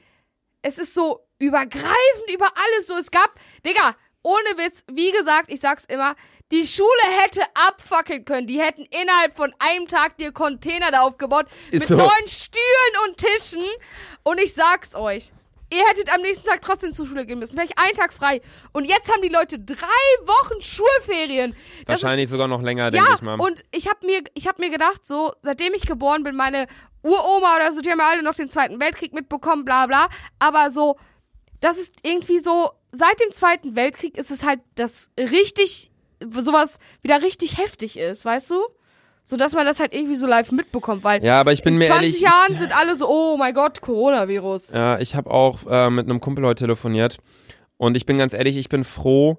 es ist so übergreifend über alles so. Es gab, Digga, ohne Witz, wie gesagt, ich sag's immer, die Schule hätte abfackeln können. Die hätten innerhalb von einem Tag dir Container da aufgebaut Ist mit so. neuen Stühlen und Tischen. Und ich sag's euch. Ihr hättet am nächsten Tag trotzdem zur Schule gehen müssen. Wäre ich einen Tag frei. Und jetzt haben die Leute drei Wochen Schulferien. Das ist Wahrscheinlich sogar noch länger, denke ja, ich mal. und ich habe mir, ich hab mir gedacht, so, seitdem ich geboren bin, meine Uroma oder so, die haben ja alle noch den Zweiten Weltkrieg mitbekommen, bla bla. Aber so, das ist irgendwie so, seit dem Zweiten Weltkrieg ist es halt das richtig, sowas wieder richtig heftig ist, weißt du? So dass man das halt irgendwie so live mitbekommt, weil ja, aber ich bin in mir 20 ehrlich. Jahren ich, sind alle so, oh mein Gott, Coronavirus. Ja, ich habe auch äh, mit einem Kumpel heute telefoniert und ich bin ganz ehrlich, ich bin froh,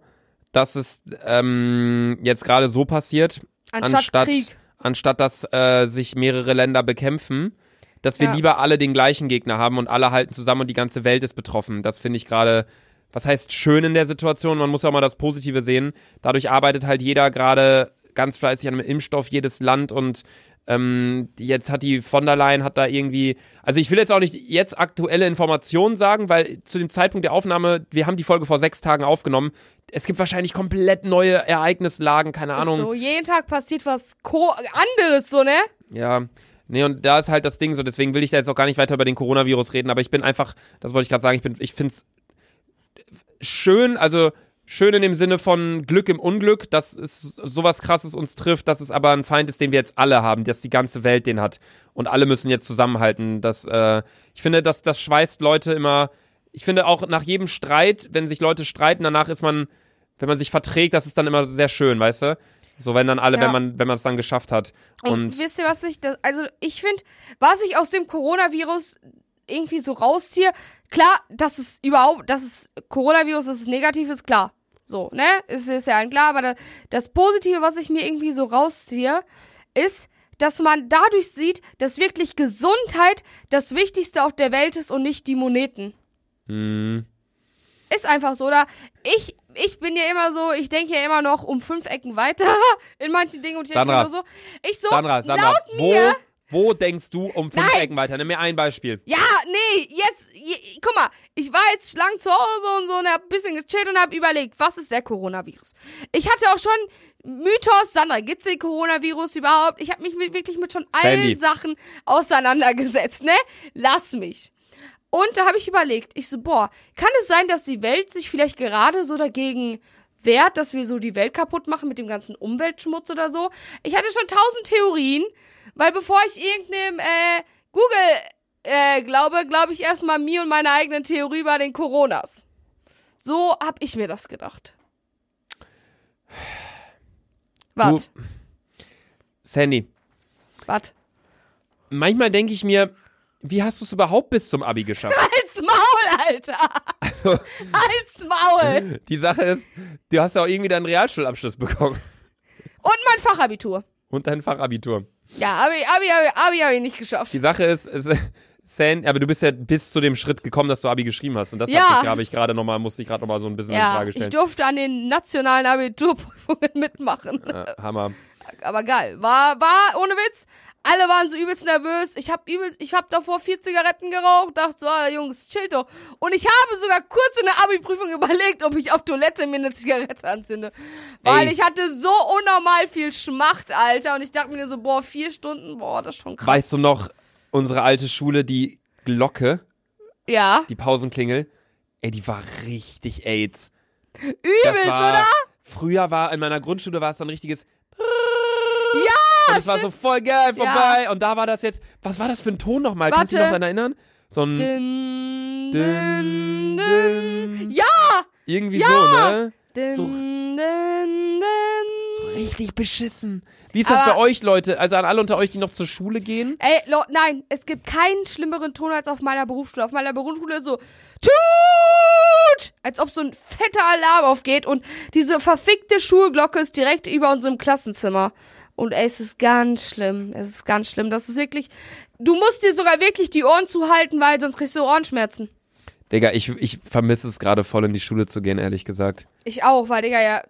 dass es ähm, jetzt gerade so passiert, Anstatt, anstatt Krieg. anstatt dass äh, sich mehrere Länder bekämpfen, dass wir Ja. lieber alle den gleichen Gegner haben und alle halten zusammen und die ganze Welt ist betroffen. Das finde ich gerade, was heißt schön in der Situation? Man muss ja auch mal das Positive sehen. Dadurch arbeitet halt jeder gerade ganz fleißig an einem Impfstoff, jedes Land und ähm, jetzt hat die von der Leyen hat da irgendwie, also ich will jetzt auch nicht jetzt aktuelle Informationen sagen, weil zu dem Zeitpunkt der Aufnahme, wir haben die Folge vor sechs Tagen aufgenommen. Es gibt wahrscheinlich komplett neue Ereignislagen, keine Ahnung. So, jeden Tag passiert was Co anderes, so, ne? Ja, nee, und da ist halt das Ding so, deswegen will ich da jetzt auch gar nicht weiter über den Coronavirus reden, aber ich bin einfach, das wollte ich gerade sagen, ich bin, ich find's schön, also schön in dem Sinne von Glück im Unglück, dass es sowas krasses uns trifft, dass es aber ein Feind ist, den wir jetzt alle haben, dass die ganze Welt den hat und alle müssen jetzt zusammenhalten. Das, äh, ich finde, dass das schweißt Leute immer. Ich finde auch nach jedem Streit, wenn sich Leute streiten, danach ist man, wenn man sich verträgt, das ist dann immer sehr schön, weißt du? So wenn dann alle, Ja. wenn man, wenn man es dann geschafft hat. Und, Und wisst ihr, was ich, das, also ich finde, was ich aus dem Coronavirus irgendwie so rausziehe, klar, dass es überhaupt, dass es Coronavirus, dass es negativ ist, klar. So, ne? Ist, ist ja allen klar, aber da, das Positive, was ich mir irgendwie so rausziehe, ist, dass man dadurch sieht, dass wirklich Gesundheit das Wichtigste auf der Welt ist und nicht die Moneten. mh, Ist einfach so, oder? Ich, ich bin ja immer so, ich denke ja immer noch um fünf Ecken weiter in manchen Dingen und ich denke Sandra. mir nur so, ich so, Sandra, Sandra, laut mir, wo denkst du um fünf Nein. Ecken weiter? Nimm mir ein Beispiel. Ja, nee, jetzt, je, guck mal, ich war jetzt lang zu Hause und so und hab ein bisschen gechillt und hab überlegt, was ist der Coronavirus? Ich hatte auch schon Mythos, Sandra, gibt's den Coronavirus überhaupt? Ich habe mich mit, wirklich mit schon allen Sandy. Sachen auseinandergesetzt, ne? Lass mich. Und da habe ich überlegt, ich so, boah, kann es sein, dass die Welt sich vielleicht gerade so dagegen wehrt, dass wir so die Welt kaputt machen mit dem ganzen Umweltschmutz oder so? Ich hatte schon tausend Theorien, weil bevor ich irgendeinem äh, Google äh, glaube, glaube ich erstmal mir und meine eigenen Theorie über den Coronas. So hab ich mir das gedacht. Wart, Sandy, wart. manchmal denke ich mir, wie hast du es überhaupt bis zum Abi geschafft? Als Maul, Alter! Als Maul! Die Sache ist, du hast ja auch irgendwie deinen Realschulabschluss bekommen. Und mein Fachabitur. Und dein Fachabitur. Ja, Abi, Abi, Abi, Abi habe ich nicht geschafft. Die Sache ist, es, San, aber du bist ja bis zu dem Schritt gekommen, dass du Abi geschrieben hast. Und das Ja. hab ich- habe ich gerade nochmal, musste ich gerade nochmal so ein bisschen in Ja, Frage ich stellen. durfte an den nationalen Abiturprüfungen mitmachen. Äh, Hammer. Aber geil. War, war, ohne Witz. Alle waren so übelst nervös. Ich hab übelst, ich hab davor vier Zigaretten geraucht, dachte so, ah, Jungs, chill doch. Und ich habe sogar kurz in der Abi-Prüfung überlegt, ob ich auf Toilette mir eine Zigarette anzünde. Weil Ey. ich hatte so unnormal viel Schmacht, Alter. Und ich dachte mir so, boah, vier Stunden, boah, das ist schon krass. Weißt du noch, unsere alte Schule, die Glocke, ja. die Pausenklingel, ey, die war richtig AIDS. Übelst, war, oder? Früher war, in meiner Grundschule war es so ein richtiges! Und es war so voll geil vorbei. Und da war das jetzt. Was war das für ein Ton nochmal? Kannst du dich noch daran erinnern? So ein. Dün, dün. dün. Ja! Irgendwie Ja. so, ne? Dün, So- dün. Richtig beschissen. Wie ist das Aber- bei euch, Leute? Also an alle unter euch, die noch zur Schule gehen? Ey, Lo nein, es gibt keinen schlimmeren Ton als auf meiner Berufsschule. Auf meiner Berufsschule so Tut! Als ob so ein fetter Alarm aufgeht und diese verfickte Schulglocke ist direkt über unserem Klassenzimmer. Und es ist ganz schlimm. Es ist ganz schlimm. Das ist wirklich. Du musst dir sogar wirklich die Ohren zuhalten, weil sonst kriegst du Ohrenschmerzen. Digga, ich, ich vermisse es gerade voll in die Schule zu gehen, ehrlich gesagt. Ich auch, weil, Digga, ja,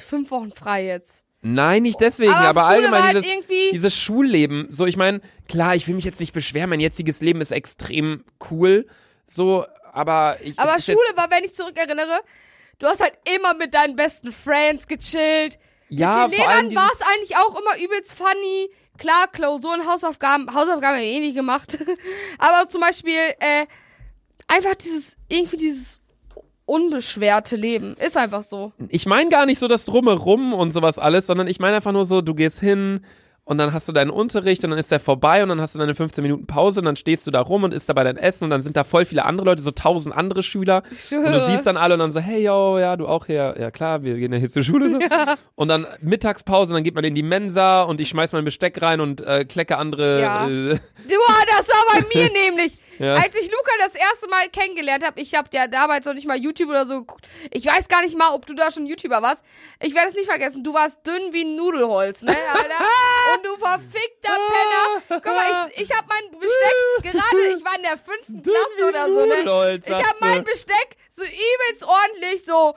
fünf Wochen frei jetzt. Nein, nicht deswegen, Aber aber, allgemein halt dieses, dieses Schulleben. So, ich meine, klar, ich will mich jetzt nicht beschweren, mein jetziges Leben ist extrem cool. So, aber ich. Aber Schule war, wenn ich zurückerinnere, du hast halt immer mit deinen besten Friends gechillt. Ja, Mit den Lehrern war es eigentlich auch immer übelst funny. Klar, Klausuren, Hausaufgaben, Hausaufgaben haben wir eh nicht gemacht. Aber zum Beispiel, äh, einfach dieses, irgendwie dieses unbeschwerte Leben. Ist einfach so. ich meine gar nicht so das Drumherum und sowas alles, sondern ich meine einfach nur so, du gehst hin und dann hast du deinen Unterricht und dann ist der vorbei und dann hast du deine 15 Minuten Pause und dann stehst du da rum und isst dabei dein Essen und dann sind da voll viele andere Leute, so tausend andere Schüler schwöre. und du siehst dann alle und dann so, hey yo, ja, du auch hier, ja klar, wir gehen ja hier zur Schule so. Und dann Mittagspause und dann geht man in die Mensa und ich schmeiß mein Besteck rein und äh, klecke andere. Ja. Äh, Du, das war bei mir nämlich. Ja. Als ich Luca das erste Mal kennengelernt habe, ich habe ja damals noch nicht mal YouTube oder so geguckt. Ich weiß gar nicht mal, ob du da schon YouTuber warst. Ich werde es nicht vergessen. Du warst dünn wie ein Nudelholz, ne, Alter? Und du verfickter Penner. Guck mal, ich, ich habe mein Besteck gerade, ich war in der fünften Klasse oder so, ne? Lol, Ich habe mein Besteck so übelst ordentlich so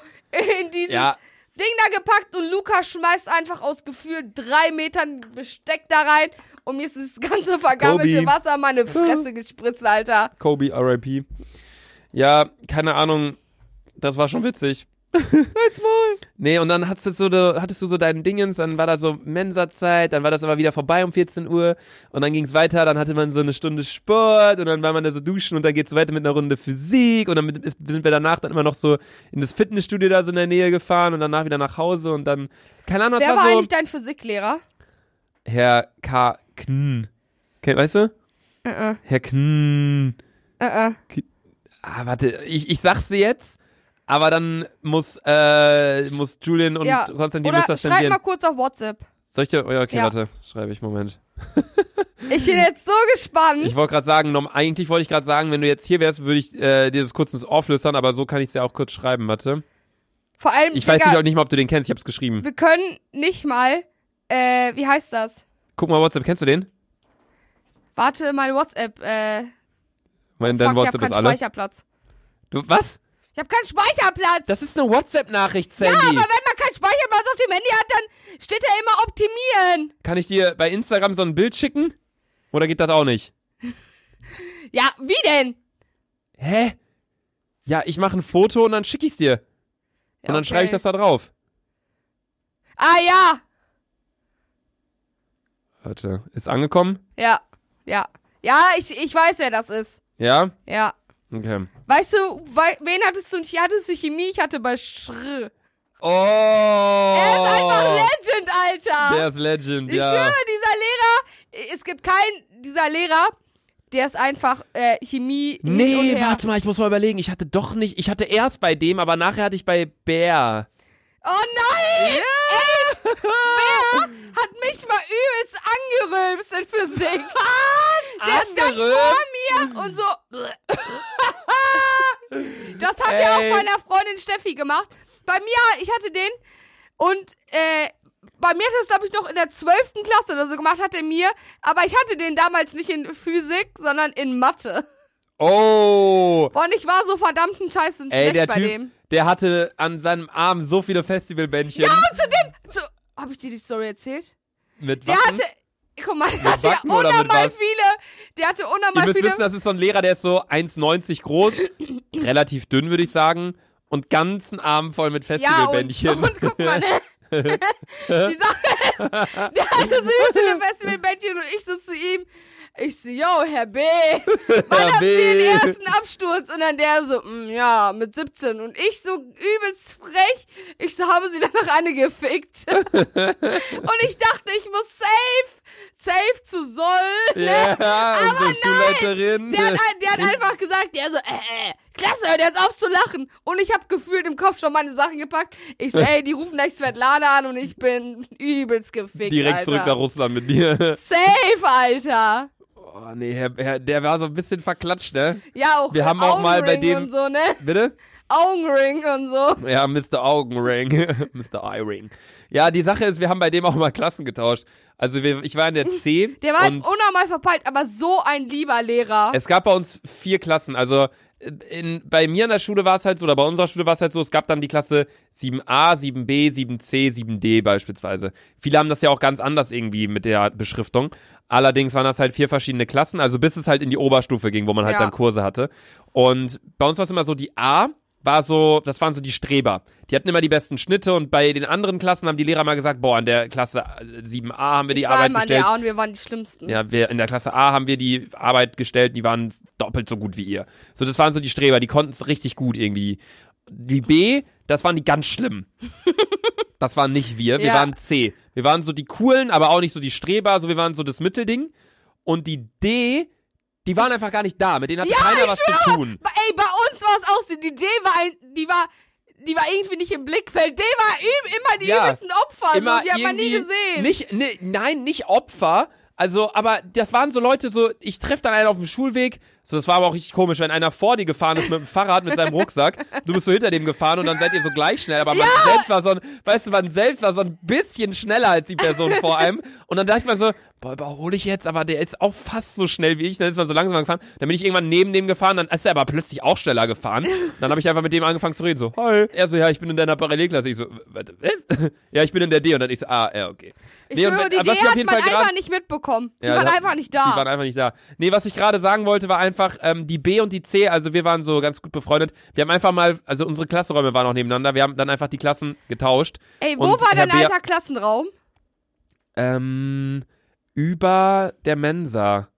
in dieses Ja. Ding da gepackt und Luca schmeißt einfach aus gefühlt drei Metern Besteck da rein und mir ist das ganze vergammelte Kobe. Wasser in meine Fresse gespritzt, Alter. Kobe, RIP. Ja, keine Ahnung. Das war schon witzig. Halt's Maul. Nee, und dann hattest du, so, de- hattest du so deinen Dingens, dann war da so Mensa-Zeit, dann war das aber wieder vorbei um 14 Uhr und dann ging's weiter, dann hatte man so eine Stunde Sport und dann war man da so duschen und dann geht's weiter mit einer Runde Physik und dann mit, ist, sind wir danach dann immer noch so in das Fitnessstudio da so in der Nähe gefahren und danach wieder nach Hause und dann, keine Ahnung, das Wer war war so eigentlich dein Physiklehrer? Herr K. Kn. Weißt du? Äh, äh, Herr Kn. äh. Ah, warte, ich, ich sag's dir jetzt, aber dann muss, äh, muss Julian und Ja, Konstantin Oder müssen das schreib mal kurz auf WhatsApp. Soll ich dir? Oh, ja, okay, Ja. warte. Schreibe ich, Moment. Ich bin jetzt so gespannt. Ich wollte gerade sagen, nom- eigentlich wollte ich gerade sagen, wenn du jetzt hier wärst, würde ich äh, dir das kurz ins Ohr flüstern, aber so kann ich es ja auch kurz schreiben, warte. Vor allem, Ich weiß Digga, nicht, auch nicht mal, ob du den kennst, ich hab's geschrieben. wir können nicht mal, äh, wie heißt das? Guck mal, WhatsApp, kennst du den? Warte, mein WhatsApp, äh, Mein, fuck, dein ich hab WhatsApp keinen. Speicherplatz. Du, was? Ich hab keinen Speicherplatz. Das ist eine WhatsApp-Nachricht, Sandy. ja, aber wenn man keinen Speicherplatz auf dem Handy hat, dann steht da immer optimieren. Kann ich dir bei Instagram so ein Bild schicken? Oder geht das auch nicht? Ja, wie denn? Hä? Ja, ich mache ein Foto und dann schicke ich's dir. Ja, Und dann okay. schreibe ich das da drauf. Ah, ja. Warte, ist angekommen? Ja, ja. Ja, ich, ich weiß, wer das ist. Ja? Ja. Okay. Weißt du, wei wen hattest du? Ich hattest du Chemie, ich hatte bei Schr. Oh! Er ist einfach Legend, Alter. Der ist Legend, ich ja. schwöre, dieser Lehrer, es gibt keinen, dieser Lehrer, der ist einfach äh, Chemie Nee, warte mal, ich muss mal überlegen. Ich hatte doch nicht, ich hatte erst bei dem, aber nachher hatte ich bei Bär. Oh nein! Ey, wer hat mich mal übelst angerülpst in Physik? Der stand vor mir und so. Das hat er Ey. auch meiner Freundin Steffi gemacht. Bei mir, ich hatte den und äh, bei mir hat er das, glaube ich, noch in der 12. Klasse oder so gemacht, hat er mir. Aber ich hatte den damals nicht in Physik, sondern in Mathe. Oh! Boah, und ich war so verdammt ein Scheißen Ey, schlecht der bei Typ, dem. Der hatte an seinem Arm so viele Festivalbändchen. Ja, und zu dem. Hab ich dir die Story erzählt? Mit Der Waffen. hatte. Guck mal, der hatte ja Wacken mit unnormal was? viele. Der hatte Ihr unnormal müsst viele. wissen, das ist so ein Lehrer, der ist so 1,90 groß, relativ dünn, würde ich sagen, und ganzen Arm voll mit ja, und, Festivalbändchen. und guck mal, ne? Die Sache ist, der hatte so viele Festivalbändchen und ich so zu ihm. Ich so, yo, Herr B. Wann Herr haben Sie den ersten Absturz? Und dann der so, "Mm, ja, mit 17. Und ich so übelst frech. Ich so, haben Sie danach eine gefickt? und ich dachte, ich muss safe, safe zu Soll. Ne? Ja, unsere Schulleiterin. Der hat, ein- der hat einfach gesagt, der so, äh, äh, klasse, hört jetzt auf zu lachen. Und ich habe gefühlt im Kopf schon meine Sachen gepackt. Ich so, ey, die rufen gleich Svetlana an und ich bin übelst gefickt, Direkt Alter. zurück nach Russland mit dir. Safe, Alter. Oh, nee, Herr, Herr, der war so ein bisschen verklatscht, ne? Ja, auch Wir haben auch mal bei dem- und so, ne? Bitte? Augenring und so. Ja, Mr. Augenring. Mr. Eye-Ring. Ja, die Sache ist, wir haben bei dem auch mal Klassen getauscht. Also wir, ich war in der C. Der war und unnormal verpeilt, aber so ein lieber Lehrer. Es gab bei uns vier Klassen. Also in, bei mir in der Schule war es halt so, oder bei unserer Schule war es halt so, es gab dann die Klasse 7a, 7b, 7c, 7d beispielsweise. Viele haben das ja auch ganz anders irgendwie mit der Beschriftung. Allerdings waren das halt vier verschiedene Klassen, also bis es halt in die Oberstufe ging, wo man halt Ja. dann Kurse hatte. Und bei uns war es immer so, die A war so, das waren so die Streber. Die hatten immer die besten Schnitte und bei den anderen Klassen haben die Lehrer mal gesagt, boah, in der Klasse 7a haben wir die ich war Arbeit an gestellt. der A und wir waren die Schlimmsten. Ja, wir in der Klasse A haben wir die Arbeit gestellt, die waren doppelt so gut wie ihr. So, das waren so die Streber, die konnten es richtig gut irgendwie. Die B, das waren die ganz schlimmen. Das waren nicht wir, wir Ja. waren C. Wir waren so die coolen, aber auch nicht so die Streber, so wir waren so das Mittelding. Und die D, die waren einfach gar nicht da, mit denen hatte keiner was zu tun. Ey, bei uns war es auch so. Die D war ein, die war, die war irgendwie nicht im Blickfeld. D war immer die Ja. übelsten Opfer. Immer so, die hat man nie gesehen. Nicht, ne, nein, nicht Opfer, Also, aber das waren so Leute, so, ich treffe dann einen auf dem Schulweg. So, das war aber auch richtig komisch, wenn einer vor dir gefahren ist mit dem Fahrrad, mit seinem Rucksack. Du bist so hinter dem gefahren und dann seid ihr so gleich schnell. Aber man selbst war so ein, weißt du, man selbst war so ein bisschen schneller als die Person vor einem. Und dann dachte ich mir so, boah, überhole ich jetzt, aber der ist auch fast so schnell wie ich. Dann ist man so langsam gefahren. Dann bin ich irgendwann neben dem gefahren, dann ist er aber plötzlich auch schneller gefahren. Dann habe ich einfach mit dem angefangen zu reden, so, hi. Er so, ja, ich bin in deiner Parallelklasse. Ich so, was? Ja, ich bin in der D. Und dann ich so, ah, ja, okay. Ich Nee, schwöre, die auf hat man einfach nicht mitbekommen. Die Ja, waren einfach nicht Die waren da. einfach nicht da. Nee, was ich gerade sagen wollte, war einfach, ähm, die B und die C, also wir waren so ganz gut befreundet. Wir haben einfach mal, also unsere Klassenräume waren auch nebeneinander, wir haben dann einfach die Klassen getauscht. Ey, wo Und war dein alter Klassenraum? Ähm, über der Mensa.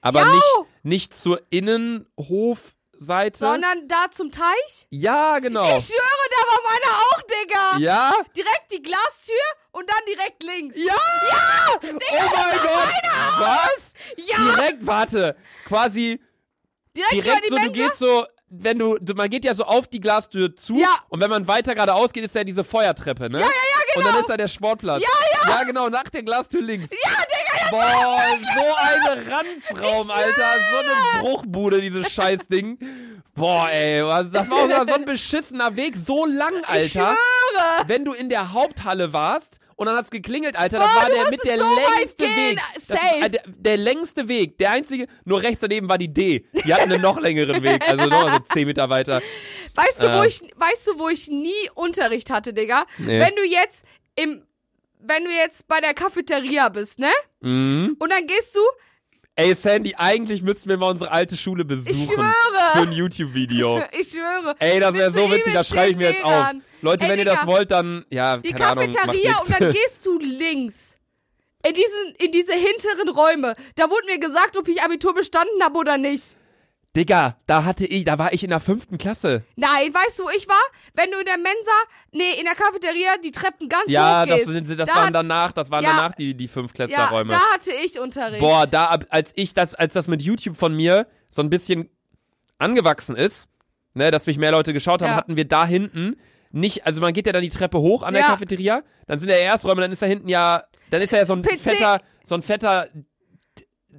Aber Jau! nicht, nicht zur Innenhofseite. Sondern da zum Teich? ja, genau. Ich schwöre, da war meiner auch, Digga. ja? Direkt die Glastür und dann direkt links. Ja! oh mein Gott! Was? Ja, Direkt, warte, quasi direkt, direkt so, du Mensa. gehst so, wenn du, du, man geht ja so auf die Glastür zu Ja. und wenn man weiter geradeaus geht, ist ja diese Feuertreppe, ne? Ja, ja, ja, genau. Und dann ist da der Sportplatz. Ja, ja. Ja, genau, nach der Glastür links. Ja, Digga, das Boah, so ein Ranzraum, Alter. So eine Bruchbude, dieses Scheißding. Boah, ey, was- das war auch so ein beschissener Weg, so lang, Ich Alter. schwöre. Wenn du in der Haupthalle warst und dann hat's geklingelt, Alter, das Boah, war der mit der so längste. Weg. Safe. ist, äh, der, längste Weg, der einzige, nur rechts daneben war die D. Die hatten einen noch längeren Weg, also noch so 10 Meter weiter. Weißt du, wo Äh. ich, weißt du, wo ich nie Unterricht hatte, Digga? Nee. Wenn du jetzt im, wenn du jetzt bei der Cafeteria bist, ne? Mhm. Und dann gehst du, Ey, Sandy, eigentlich müssten wir mal unsere alte Schule besuchen. Ich schwöre. Für ein YouTube-Video. ich schwöre. Ey, das wäre so witzig, das schreibe ich mir jetzt auf. Leute, Ey, wenn ihr Digga, das wollt, dann, ja, Die keine Ahnung, Cafeteria macht und dann gehst du links. In, diesen, in diese hinteren Räume. Da wurde mir gesagt, ob ich Abitur bestanden habe oder nicht. Digga, da hatte ich, da war ich in der fünften Klasse. Nein, weißt du, wo ich war? Wenn du in der Mensa, nee, in der Cafeteria die Treppen ganz Ja, hoch das, gehst. sind, das da waren hat- danach, das waren Ja. danach die, die Ja, Fünftklässlerräume. da hatte ich Unterricht. Boah, da, als ich das, als das mit YouTube von mir so ein bisschen angewachsen ist, ne, dass mich mehr Leute geschaut haben, Ja. hatten wir da hinten nicht, also man geht ja dann die Treppe hoch an der Ja. Cafeteria, dann sind ja Ersträume, dann ist da hinten ja, dann ist ja so ein PC. fetter, so ein fetter,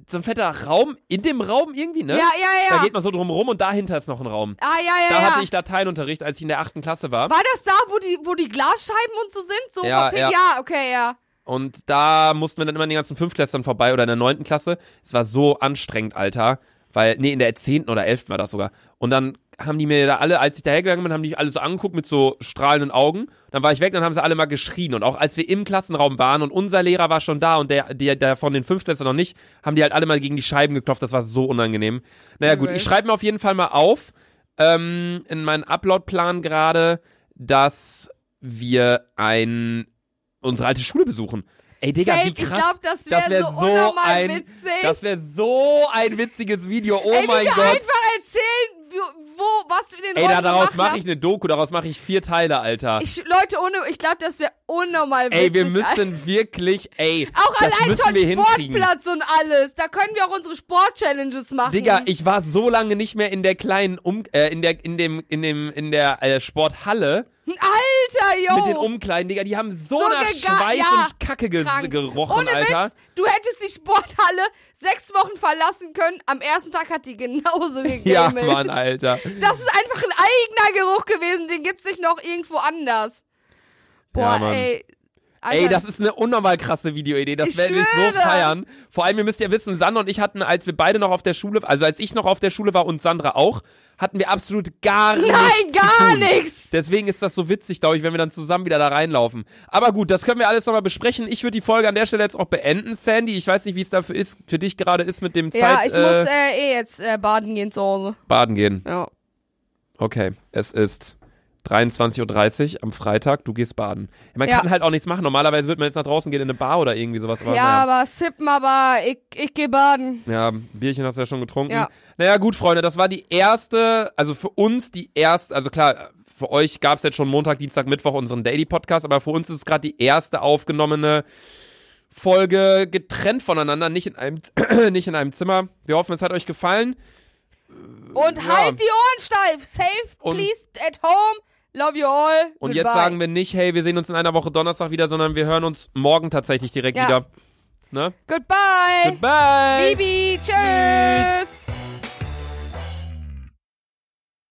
so ein fetter Raum in dem Raum irgendwie, ne? Ja, ja, ja. Da geht man so drum rum und dahinter ist noch ein Raum. ah, ja, ja, Da ja. hatte ich Lateinunterricht, als ich in der achten Klasse war. War das da, wo die, wo die Glasscheiben und so sind? So Ja, ja. ja, okay, ja. Und da mussten wir dann immer an den ganzen Fünftklässlern vorbei oder in der neunten Klasse. Es war so anstrengend, Alter. Weil, nee, in der zehnten oder elften war das sogar. Und dann haben die mir da alle, als ich da hergegangen bin, haben die alle so angeguckt mit so strahlenden Augen. Dann war ich weg, dann haben sie alle mal geschrien. Und auch als wir im Klassenraum waren und unser Lehrer war schon da und der, der, der von den Fünftklässlern noch nicht, haben die halt alle mal gegen die Scheiben geklopft. Das war so unangenehm. Naja, gut, ich schreibe mir auf jeden Fall mal auf, ähm, in meinen Upload-Plan gerade, dass wir ein, unsere alte Schule besuchen. Ey, Digga, Safe, wie ich krass. glaub, das wär wär so unnormal ein, witzig. Das wäre so ein witziges Video. Oh Ey, mein Gott. einfach erzählen, wo, was wir den Ey, da, daraus mache ich eine Doku, daraus mache ich vier Teile, Alter. Ich, Leute, ohne, ich glaube, das wäre unnormal witzig. ey, wir müssen wirklich, ey, Auch das allein müssen schon wir hinkriegen. Sportplatz und alles. Da können wir auch unsere Sport-Challenges machen. Digga, ich war so lange nicht mehr in der kleinen um äh, in der in dem in dem in der äh, Sporthalle Alter, yo. mit den Umkleiden, Digga, die haben so, So nach Schweiß ja, und Kacke ge Krank. gerochen, Ohne Alter. Witz, du hättest die Sporthalle sechs Wochen verlassen können. Am ersten Tag hat die genauso gegamelt. Ja, Mann, Alter. Das ist einfach ein eigener Geruch gewesen. Den gibt's nicht noch irgendwo anders. Boah, Ja, ey. Alter, Ey, das ist eine unnormal krasse Videoidee. Das werden wir so feiern. Vor allem, ihr müsst ja wissen, Sandra und ich hatten, als wir beide noch auf der Schule, also als ich noch auf der Schule war und Sandra auch, hatten wir absolut gar nichts Nein, zu gar tun. nichts. Deswegen ist das so witzig, glaube ich, wenn wir dann zusammen wieder da reinlaufen. Aber gut, das können wir alles nochmal besprechen. Ich würde die Folge an der Stelle jetzt auch beenden, Sandy. Ich weiß nicht, wie es dafür ist, für dich gerade ist mit dem Ja, Zeit ich äh, muss äh, eh jetzt äh, baden gehen zu Hause. baden gehen. Ja. Okay, es ist 23.30 Uhr am Freitag, du gehst baden. Man Ja. kann halt auch nichts machen. Normalerweise würde man jetzt nach draußen gehen in eine Bar oder irgendwie sowas. Aber ja, naja. aber sippen, aber ich, ich gehe baden. Ja, Bierchen hast du ja schon getrunken. Ja. Naja, gut, Freunde, das war die erste, also für uns die erste, also klar, für euch gab es jetzt schon Montag, Dienstag, Mittwoch unseren Daily Podcast, aber für uns ist es gerade die erste aufgenommene Folge getrennt voneinander, nicht in einem, nicht in einem Zimmer. Wir hoffen, es hat euch gefallen. Und Ja. halt die Ohren steif. Safe, Und- please, at home. Love you all. Und Goodbye. jetzt sagen wir nicht, hey, wir sehen uns in einer Woche Donnerstag wieder, sondern wir hören uns morgen tatsächlich direkt Ja. wieder. Ne? Goodbye. Goodbye. Bibi, tschüss.